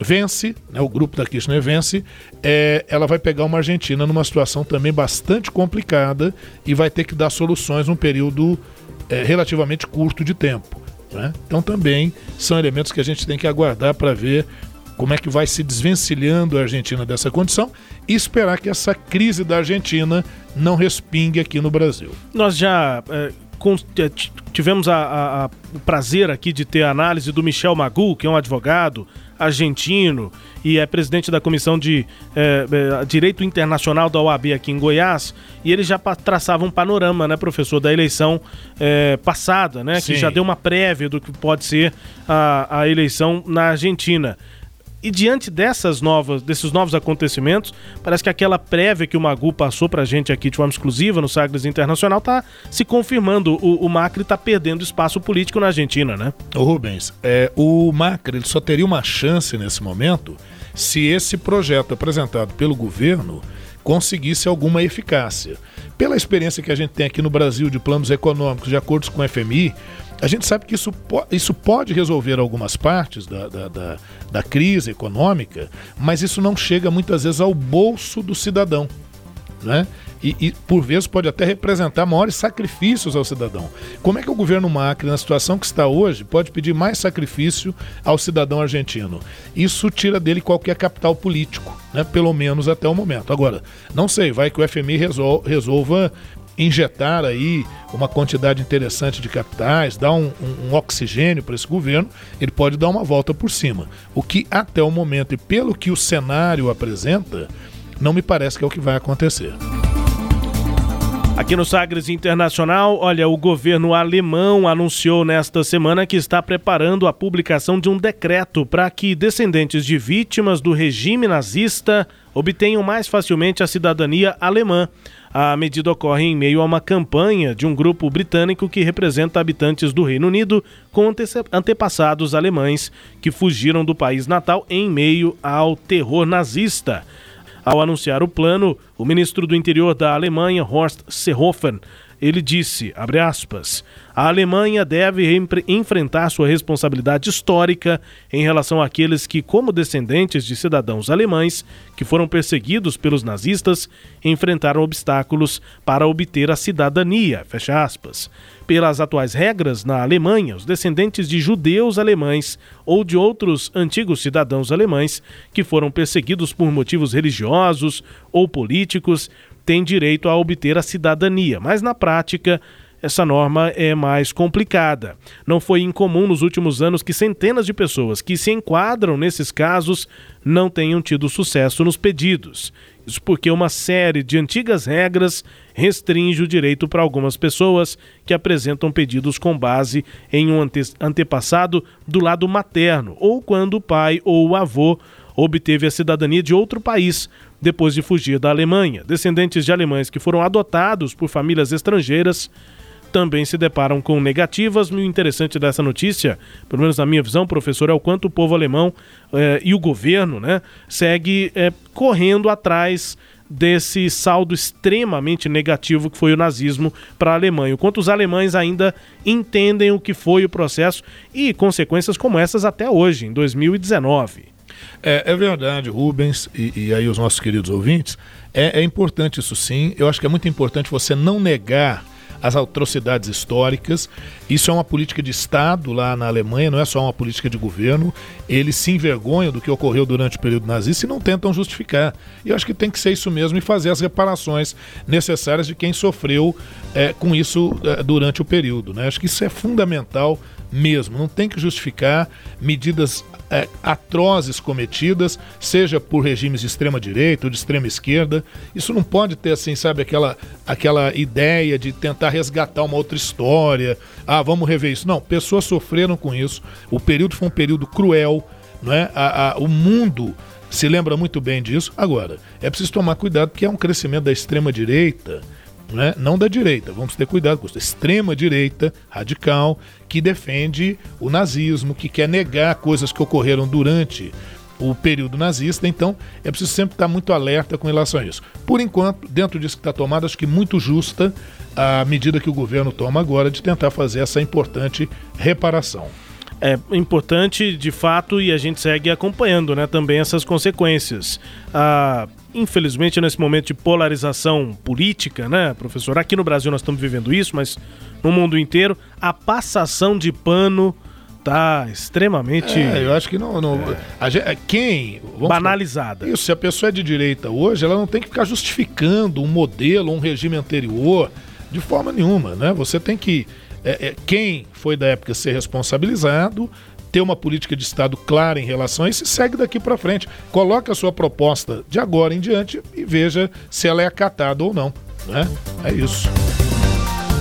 vence, né, o grupo da Kirchner vence, é, ela vai pegar uma Argentina numa situação também bastante complicada e vai ter que dar soluções num período é, relativamente curto de tempo. Né? Então também são elementos que a gente tem que aguardar para ver como é que vai se desvencilhando a Argentina dessa condição e esperar que essa crise da Argentina não respingue aqui no Brasil. Nós já é, tivemos a, a, a, o prazer aqui de ter a análise do Michel Magu, que é um advogado argentino e é presidente da Comissão de é, é, Direito Internacional da OAB aqui em Goiás, e ele já traçava um panorama, né, professor, da eleição é, passada, né, Sim. que já deu uma prévia do que pode ser a, a eleição na Argentina. E diante dessas novas, desses novos acontecimentos, parece que aquela prévia que o Magu passou pra gente aqui de forma exclusiva no Sagres Internacional tá se confirmando. O, o Macri tá perdendo espaço político na Argentina, né? Ô Rubens, é, o Macri só teria uma chance nesse momento se esse projeto apresentado pelo governo conseguisse alguma eficácia. Pela experiência que a gente tem aqui no Brasil de planos econômicos, de acordos com o FMI, a gente sabe que isso, isso pode resolver algumas partes da, da, da, da crise econômica, mas isso não chega muitas vezes ao bolso do cidadão. Né? E, e, por vezes pode até representar maiores sacrifícios ao cidadão. Como é que o governo Macri, na situação que está hoje, pode pedir mais sacrifício ao cidadão argentino? Isso tira dele qualquer capital político, né? pelo menos até o momento. Agora, não sei, vai que o FMI resolva injetar aí uma quantidade interessante de capitais, dar um, um, um oxigênio para esse governo, ele pode dar uma volta por cima. O que até o momento e pelo que o cenário apresenta, não me parece que é o que vai acontecer. Aqui no Sagres Internacional, olha, o governo alemão anunciou nesta semana que está preparando a publicação de um decreto para que descendentes de vítimas do regime nazista obtenham mais facilmente a cidadania alemã. A medida ocorre em meio a uma campanha de um grupo britânico que representa habitantes do Reino Unido com antepassados alemães que fugiram do país natal em meio ao terror nazista. Ao anunciar o plano, o ministro do Interior da Alemanha, Horst Seehofer, ele disse, aspas, a Alemanha deve enfrentar sua responsabilidade histórica em relação àqueles que, como descendentes de cidadãos alemães que foram perseguidos pelos nazistas, enfrentaram obstáculos para obter a cidadania, fecha aspas. Pelas atuais regras na Alemanha, os descendentes de judeus alemães ou de outros antigos cidadãos alemães que foram perseguidos por motivos religiosos ou políticos têm direito a obter a cidadania, mas na prática essa norma é mais complicada. Não foi incomum nos últimos anos que centenas de pessoas que se enquadram nesses casos não tenham tido sucesso nos pedidos. Isso porque uma série de antigas regras restringe o direito para algumas pessoas que apresentam pedidos com base em um ante antepassado do lado materno ou quando o pai ou o avô obteve a cidadania de outro país depois de fugir da Alemanha. Descendentes de alemães que foram adotados por famílias estrangeiras também se deparam com negativas. O interessante dessa notícia, pelo menos na minha visão, professor, é o quanto o povo alemão eh, e o governo né, segue eh, correndo atrás desse saldo extremamente negativo que foi o nazismo para a Alemanha. O quanto os alemães ainda entendem o que foi o processo e consequências como essas até hoje, em 2019. É, é verdade, Rubens, e, e, aí os nossos queridos ouvintes. É, é importante isso sim. Eu acho que é muito importante você não negar as atrocidades históricas. Isso é uma política de Estado lá na Alemanha, não é só uma política de governo. Eles se envergonham do que ocorreu durante o período nazista e não tentam justificar. E eu acho que tem que ser isso mesmo e fazer as reparações necessárias de quem sofreu é, com isso é, durante o período. Né? Acho que isso é fundamental mesmo. Não tem que justificar medidas é, atrozes cometidas, seja por regimes de extrema direita ou de extrema esquerda. Isso não pode ter, assim, sabe, aquela, aquela ideia de tentar resgatar uma outra história. Ah, vamos rever isso. Não, pessoas sofreram com isso. O período foi um período cruel, não é? A, a, o mundo se lembra muito bem disso. Agora, é preciso tomar cuidado porque é um crescimento da extrema direita né? não da direita, vamos ter cuidado com isso, extrema direita radical que defende o nazismo, que quer negar coisas que ocorreram durante o período nazista, então é preciso sempre estar muito alerta com relação a isso. Por enquanto, dentro disso que está tomado, acho que muito justa a medida que o governo toma agora de tentar fazer essa importante reparação é importante de fato e a gente segue acompanhando né, também essas consequências. Ah, infelizmente, nesse momento de polarização política, né, professor? Aqui no Brasil nós estamos vivendo isso, mas no mundo inteiro, a passação de pano tá extremamente. É, eu acho que não. não é. Gente, quem. Banalizada. Falar, isso, se a pessoa é de direita hoje, ela não tem que ficar justificando um modelo, um regime anterior, de forma nenhuma, né? Você tem que. É, é, quem foi da época ser responsabilizado, ter uma política de Estado clara em relação a isso e segue daqui para frente. Coloque a sua proposta de agora em diante e veja se ela é acatada ou não. Né? É isso.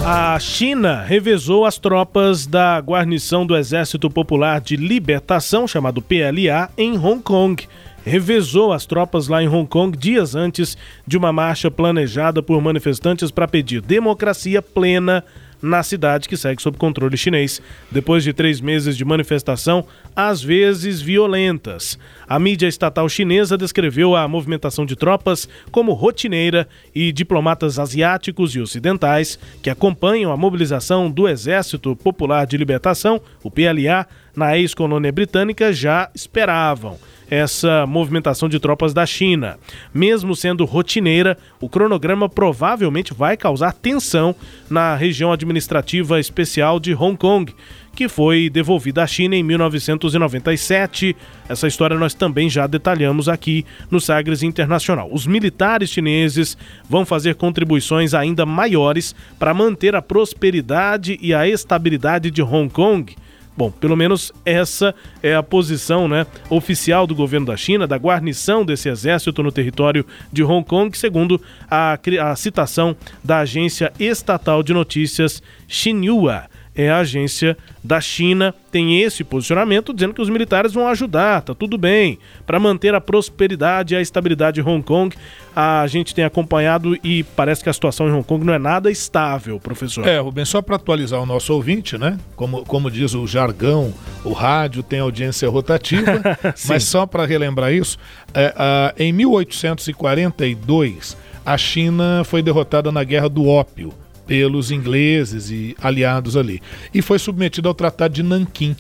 A China revezou as tropas da guarnição do Exército Popular de Libertação, chamado PLA, em Hong Kong. Revezou as tropas lá em Hong Kong dias antes de uma marcha planejada por manifestantes para pedir democracia plena na cidade que segue sob controle chinês, depois de três meses de manifestação, às vezes violentas. A mídia estatal chinesa descreveu a movimentação de tropas como rotineira e diplomatas asiáticos e ocidentais que acompanham a mobilização do Exército Popular de Libertação, o PLA, na ex-colônia britânica já esperavam essa movimentação de tropas da China. Mesmo sendo rotineira, o cronograma provavelmente vai causar tensão na região administrativa especial de Hong Kong, que foi devolvida à China em 1997. Essa história nós também já detalhamos aqui no Sagres Internacional. Os militares chineses vão fazer contribuições ainda maiores para manter a prosperidade e a estabilidade de Hong Kong Bom, pelo menos essa é a posição né, oficial do governo da China, da guarnição desse exército no território de Hong Kong, segundo a, a citação da agência estatal de notícias Xinhua. É a agência da China. Tem esse posicionamento dizendo que os militares vão ajudar, tá tudo bem, para manter a prosperidade e a estabilidade de Hong Kong. A gente tem acompanhado e parece que a situação em Hong Kong não é nada estável, professor. É, Rubens, só para atualizar o nosso ouvinte, né? Como, como diz o jargão, o rádio tem audiência rotativa, mas só para relembrar isso, é, em 1842 a China foi derrotada na Guerra do Ópio pelos ingleses e aliados ali. E foi submetida ao Tratado de Nanquim.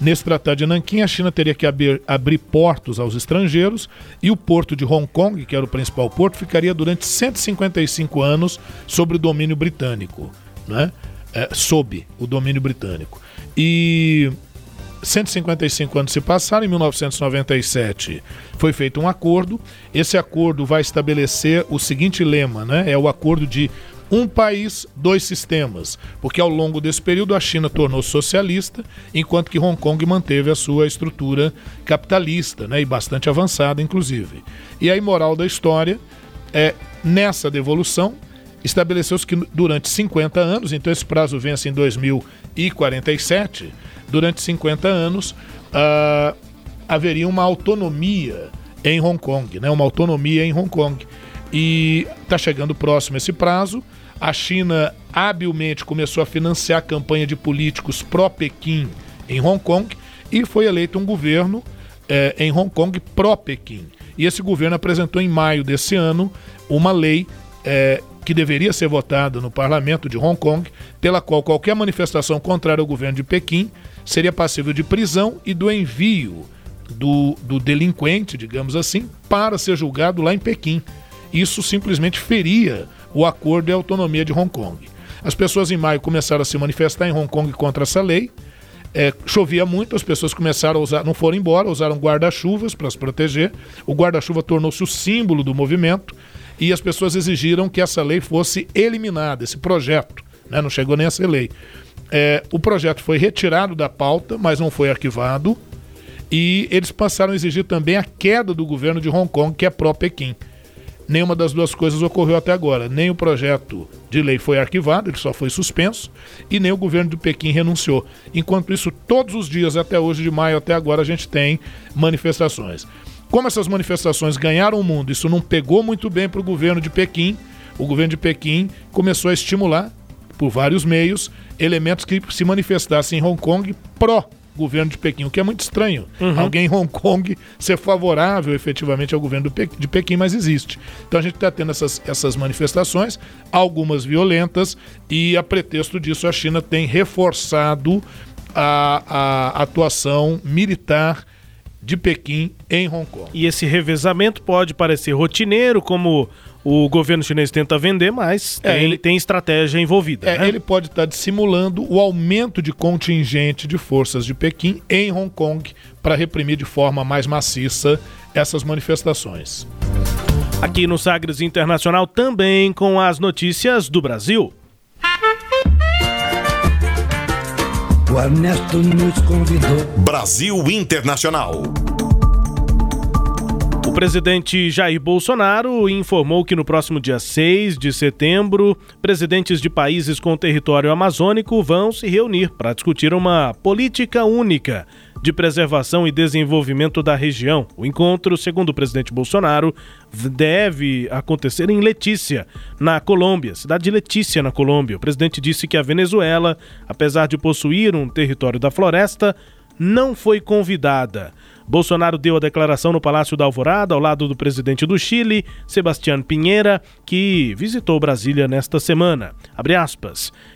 Nesse Tratado de Nanquim, a China teria que abrir, abrir, portos aos estrangeiros e o porto de Hong Kong, que era o principal porto, ficaria durante 155 anos sob o domínio britânico, né? É, sob o domínio britânico. E 155 anos se passaram, em 1997 foi feito um acordo. Esse acordo vai estabelecer o seguinte lema, né? É o acordo de um país, dois sistemas, porque ao longo desse período a China tornou-se socialista, enquanto que Hong Kong manteve a sua estrutura capitalista, né, e bastante avançada, inclusive. E a moral da história é nessa devolução estabeleceu-se que durante 50 anos, então esse prazo vence em 2047, durante 50 anos uh, haveria uma autonomia em Hong Kong, né, uma autonomia em Hong Kong. E está chegando próximo esse prazo. A China habilmente começou a financiar a campanha de políticos pró-Pequim em Hong Kong e foi eleito um governo eh, em Hong Kong pró-Pequim. E esse governo apresentou em maio desse ano uma lei eh, que deveria ser votada no parlamento de Hong Kong, pela qual qualquer manifestação contrária ao governo de Pequim seria passível de prisão e do envio do, do delinquente, digamos assim, para ser julgado lá em Pequim. Isso simplesmente feria o acordo e a autonomia de Hong Kong. As pessoas em maio começaram a se manifestar em Hong Kong contra essa lei. É, chovia muito, as pessoas começaram a usar, não foram embora, usaram guarda-chuvas para se proteger. O guarda-chuva tornou-se o símbolo do movimento e as pessoas exigiram que essa lei fosse eliminada, esse projeto. Né, não chegou nem a ser lei. É, o projeto foi retirado da pauta, mas não foi arquivado. E eles passaram a exigir também a queda do governo de Hong Kong, que é pró-Pequim. Nenhuma das duas coisas ocorreu até agora. Nem o projeto de lei foi arquivado, ele só foi suspenso, e nem o governo de Pequim renunciou. Enquanto isso, todos os dias, até hoje, de maio até agora, a gente tem manifestações. Como essas manifestações ganharam o mundo, isso não pegou muito bem para o governo de Pequim. O governo de Pequim começou a estimular, por vários meios, elementos que se manifestassem em Hong Kong pró governo de Pequim, o que é muito estranho. Uhum. Alguém em Hong Kong ser favorável efetivamente ao governo de Pequim, mas existe. Então a gente está tendo essas, essas manifestações, algumas violentas, e a pretexto disso a China tem reforçado a, a atuação militar de Pequim em Hong Kong. E esse revezamento pode parecer rotineiro, como o governo chinês tenta vender, mas é, tem, ele, tem estratégia envolvida. É, né? Ele pode estar dissimulando o aumento de contingente de forças de Pequim em Hong Kong para reprimir de forma mais maciça essas manifestações. Aqui no Sagres Internacional também com as notícias do Brasil. O Ernesto nos convidou. Brasil Internacional presidente Jair Bolsonaro informou que no próximo dia 6 de setembro, presidentes de países com território amazônico vão se reunir para discutir uma política única de preservação e desenvolvimento da região. O encontro, segundo o presidente Bolsonaro, deve acontecer em Letícia, na Colômbia, cidade de Letícia, na Colômbia. O presidente disse que a Venezuela, apesar de possuir um território da floresta, não foi convidada. Bolsonaro deu a declaração no Palácio da Alvorada, ao lado do presidente do Chile, Sebastián Pinheira, que visitou Brasília nesta semana.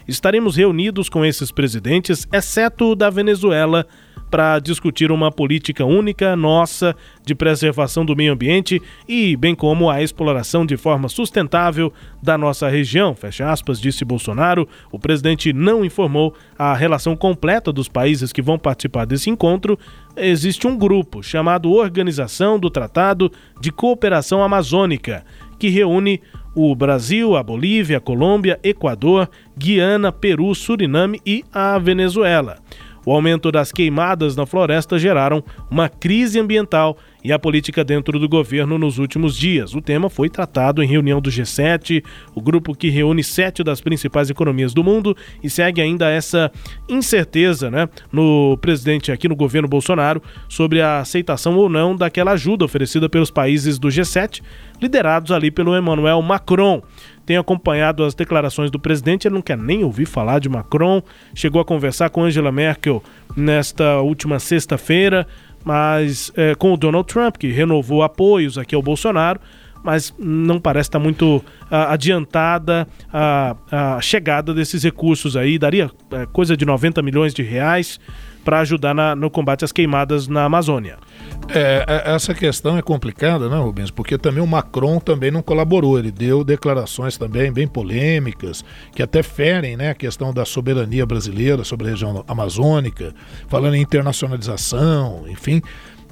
Estaremos reunidos com esses presidentes, exceto o da Venezuela, para discutir uma política única nossa de preservação do meio ambiente e bem como a exploração de forma sustentável da nossa região, fecha aspas, disse Bolsonaro. O presidente não informou a relação completa dos países que vão participar desse encontro. Existe um grupo chamado Organização do Tratado de Cooperação Amazônica, que reúne o Brasil, a Bolívia, a Colômbia, Equador, Guiana, Peru, Suriname e a Venezuela. O aumento das queimadas na floresta geraram uma crise ambiental e a política dentro do governo nos últimos dias. O tema foi tratado em reunião do G7, o grupo que reúne sete das principais economias do mundo, e segue ainda essa incerteza né, no presidente aqui no governo Bolsonaro sobre a aceitação ou não daquela ajuda oferecida pelos países do G7, liderados ali pelo Emmanuel Macron tem acompanhado as declarações do presidente, ele não quer nem ouvir falar de Macron. Chegou a conversar com Angela Merkel nesta última sexta-feira mas é, com o Donald Trump, que renovou apoios aqui ao Bolsonaro, mas não parece estar muito adiantada a, a, chegada desses recursos aí. Daria é, coisa de 90 milhões de reais para ajudar na, no combate às queimadas na Amazônia. É, é, essa questão é complicada, né, Rubens? Porque também o Macron também não colaborou. Ele deu declarações também bem polêmicas, que até ferem né, a questão da soberania brasileira sobre a região amazônica, falando em internacionalização, enfim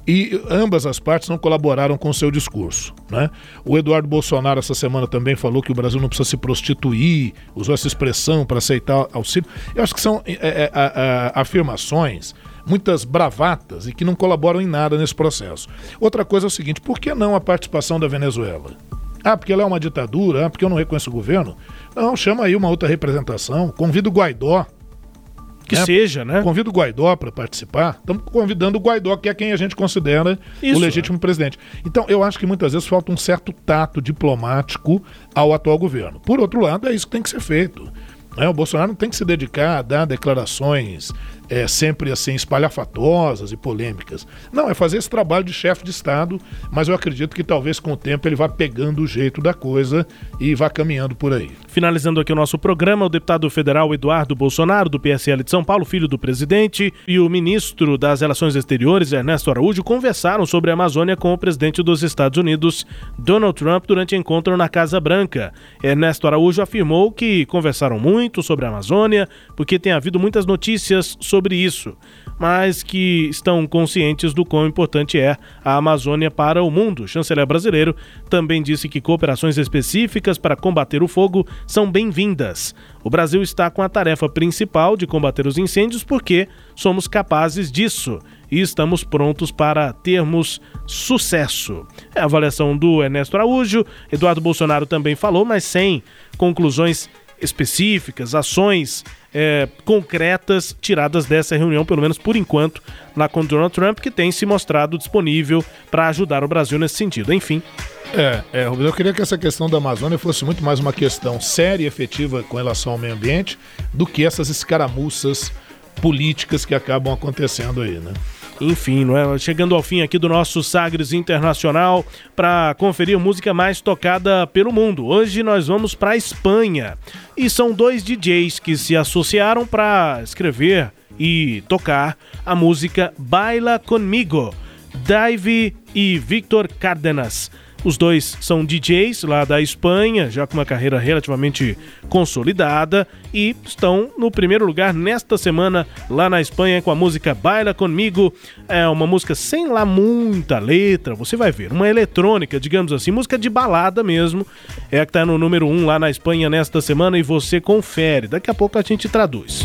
e ambas as partes não colaboraram com o seu discurso. Né? O Eduardo Bolsonaro, essa semana, também falou que o Brasil não precisa se prostituir, usou essa expressão para aceitar auxílio. Eu acho que são é, é, é, afirmações muitas bravatas e que não colaboram em nada nesse processo. Outra coisa é o seguinte: por que não a participação da Venezuela? Ah, porque ela é uma ditadura? Ah, porque eu não reconheço o governo? Não, chama aí uma outra representação, convida o Guaidó que né? seja, né? Convido o Guaidó para participar. Estamos convidando o Guaidó, que é quem a gente considera Isso, o legítimo né? presidente. Então, eu acho que muitas vezes falta um certo tato diplomático ao atual governo. Por outro lado, é isso que tem que ser feito. Né? O Bolsonaro não tem que se dedicar a dar declarações é, sempre assim espalhafatosas e polêmicas. Não, é fazer esse trabalho de chefe de Estado, mas eu acredito que talvez com o tempo ele vá pegando o jeito da coisa e vá caminhando por aí. Finalizando aqui o nosso programa, o deputado federal Eduardo Bolsonaro, do PSL de São Paulo, filho do presidente, e o ministro das Relações Exteriores, Ernesto Araújo, conversaram sobre a Amazônia com o presidente dos Estados Unidos, Donald Trump, durante encontro na Casa Branca. Ernesto Araújo afirmou que conversaram muito sobre a Amazônia, porque tem havido muitas notícias sobre sobre isso, mas que estão conscientes do quão importante é a Amazônia para o mundo. O chanceler brasileiro também disse que cooperações específicas para combater o fogo são bem-vindas. O Brasil está com a tarefa principal de combater os incêndios porque somos capazes disso e estamos prontos para termos sucesso. É a avaliação do Ernesto Araújo. Eduardo Bolsonaro também falou, mas sem conclusões específicas, ações é, concretas tiradas dessa reunião, pelo menos por enquanto, lá com Donald Trump, que tem se mostrado disponível para ajudar o Brasil nesse sentido. Enfim. É, é, eu queria que essa questão da Amazônia fosse muito mais uma questão séria e efetiva com relação ao meio ambiente do que essas escaramuças políticas que acabam acontecendo aí, né? Enfim, não é? chegando ao fim aqui do nosso Sagres Internacional para conferir música mais tocada pelo mundo. Hoje nós vamos para a Espanha e são dois DJs que se associaram para escrever e tocar a música Baila Comigo, Dave e Victor Cárdenas. Os dois são DJs lá da Espanha, já com uma carreira relativamente consolidada, e estão no primeiro lugar nesta semana lá na Espanha com a música Baila Comigo. É uma música sem lá muita letra, você vai ver. Uma eletrônica, digamos assim, música de balada mesmo. É a que está no número 1 um lá na Espanha nesta semana e você confere. Daqui a pouco a gente traduz.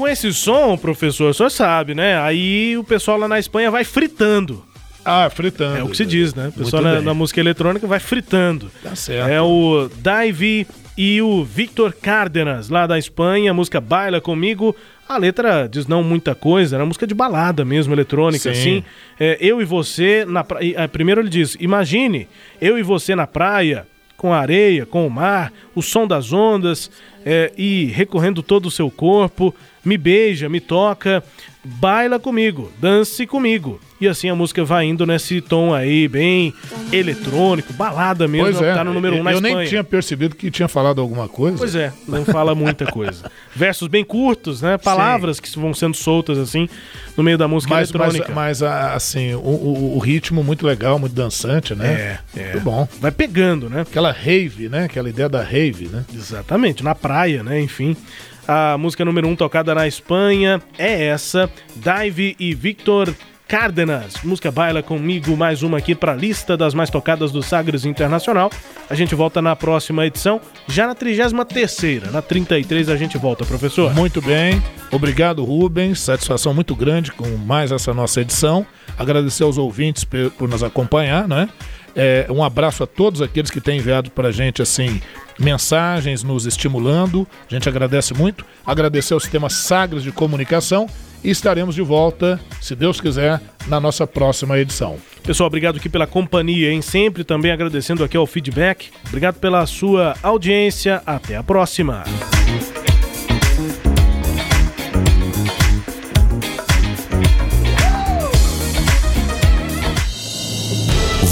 Com esse som, professor, o senhor sabe, né? Aí o pessoal lá na Espanha vai fritando. Ah, fritando. É o que se diz, né? O pessoal na, na, música eletrônica vai fritando. Tá certo. É o Daivi e o Victor Cárdenas, lá da Espanha, a música Baila Comigo. A letra diz não muita coisa, era música de balada mesmo, eletrônica, Sim. assim. É, eu e você na praia. É, primeiro ele diz: imagine, eu e você na praia, com a areia, com o mar, o som das ondas é, e recorrendo todo o seu corpo, me beija, me toca, baila comigo, dance comigo. E assim a música vai indo nesse tom aí, bem eletrônico, balada mesmo, pois é. tá no número 1 um na Eu Espanha. nem tinha percebido que tinha falado alguma coisa. Pois é, não fala muita coisa. Versos bem curtos, né? Palavras Sim. que vão sendo soltas assim no meio da música mas, eletrônica. Mas, mas assim, o, o, o, ritmo muito legal, muito dançante, né? É, é. Muito bom. Vai pegando, né? Aquela rave, né? Aquela ideia da rave, né? Exatamente, na praia, né? Enfim. A música número 1 um tocada na Espanha é essa, Dive e Victor Cárdenas. Música Baila Comigo, mais uma aqui para a lista das mais tocadas do Sagres Internacional. A gente volta na próxima edição, já na 33 na 33 a gente volta, professor. Muito bem, obrigado Rubens, satisfação muito grande com mais essa nossa edição. Agradecer aos ouvintes por nos acompanhar, né? É, um abraço a todos aqueles que têm enviado para a gente assim mensagens nos estimulando. A gente agradece muito. Agradecer ao sistema Sagres de Comunicação e estaremos de volta, se Deus quiser, na nossa próxima edição. Pessoal, obrigado aqui pela companhia, hein? Sempre também agradecendo aqui ao feedback. Obrigado pela sua audiência. Até a próxima.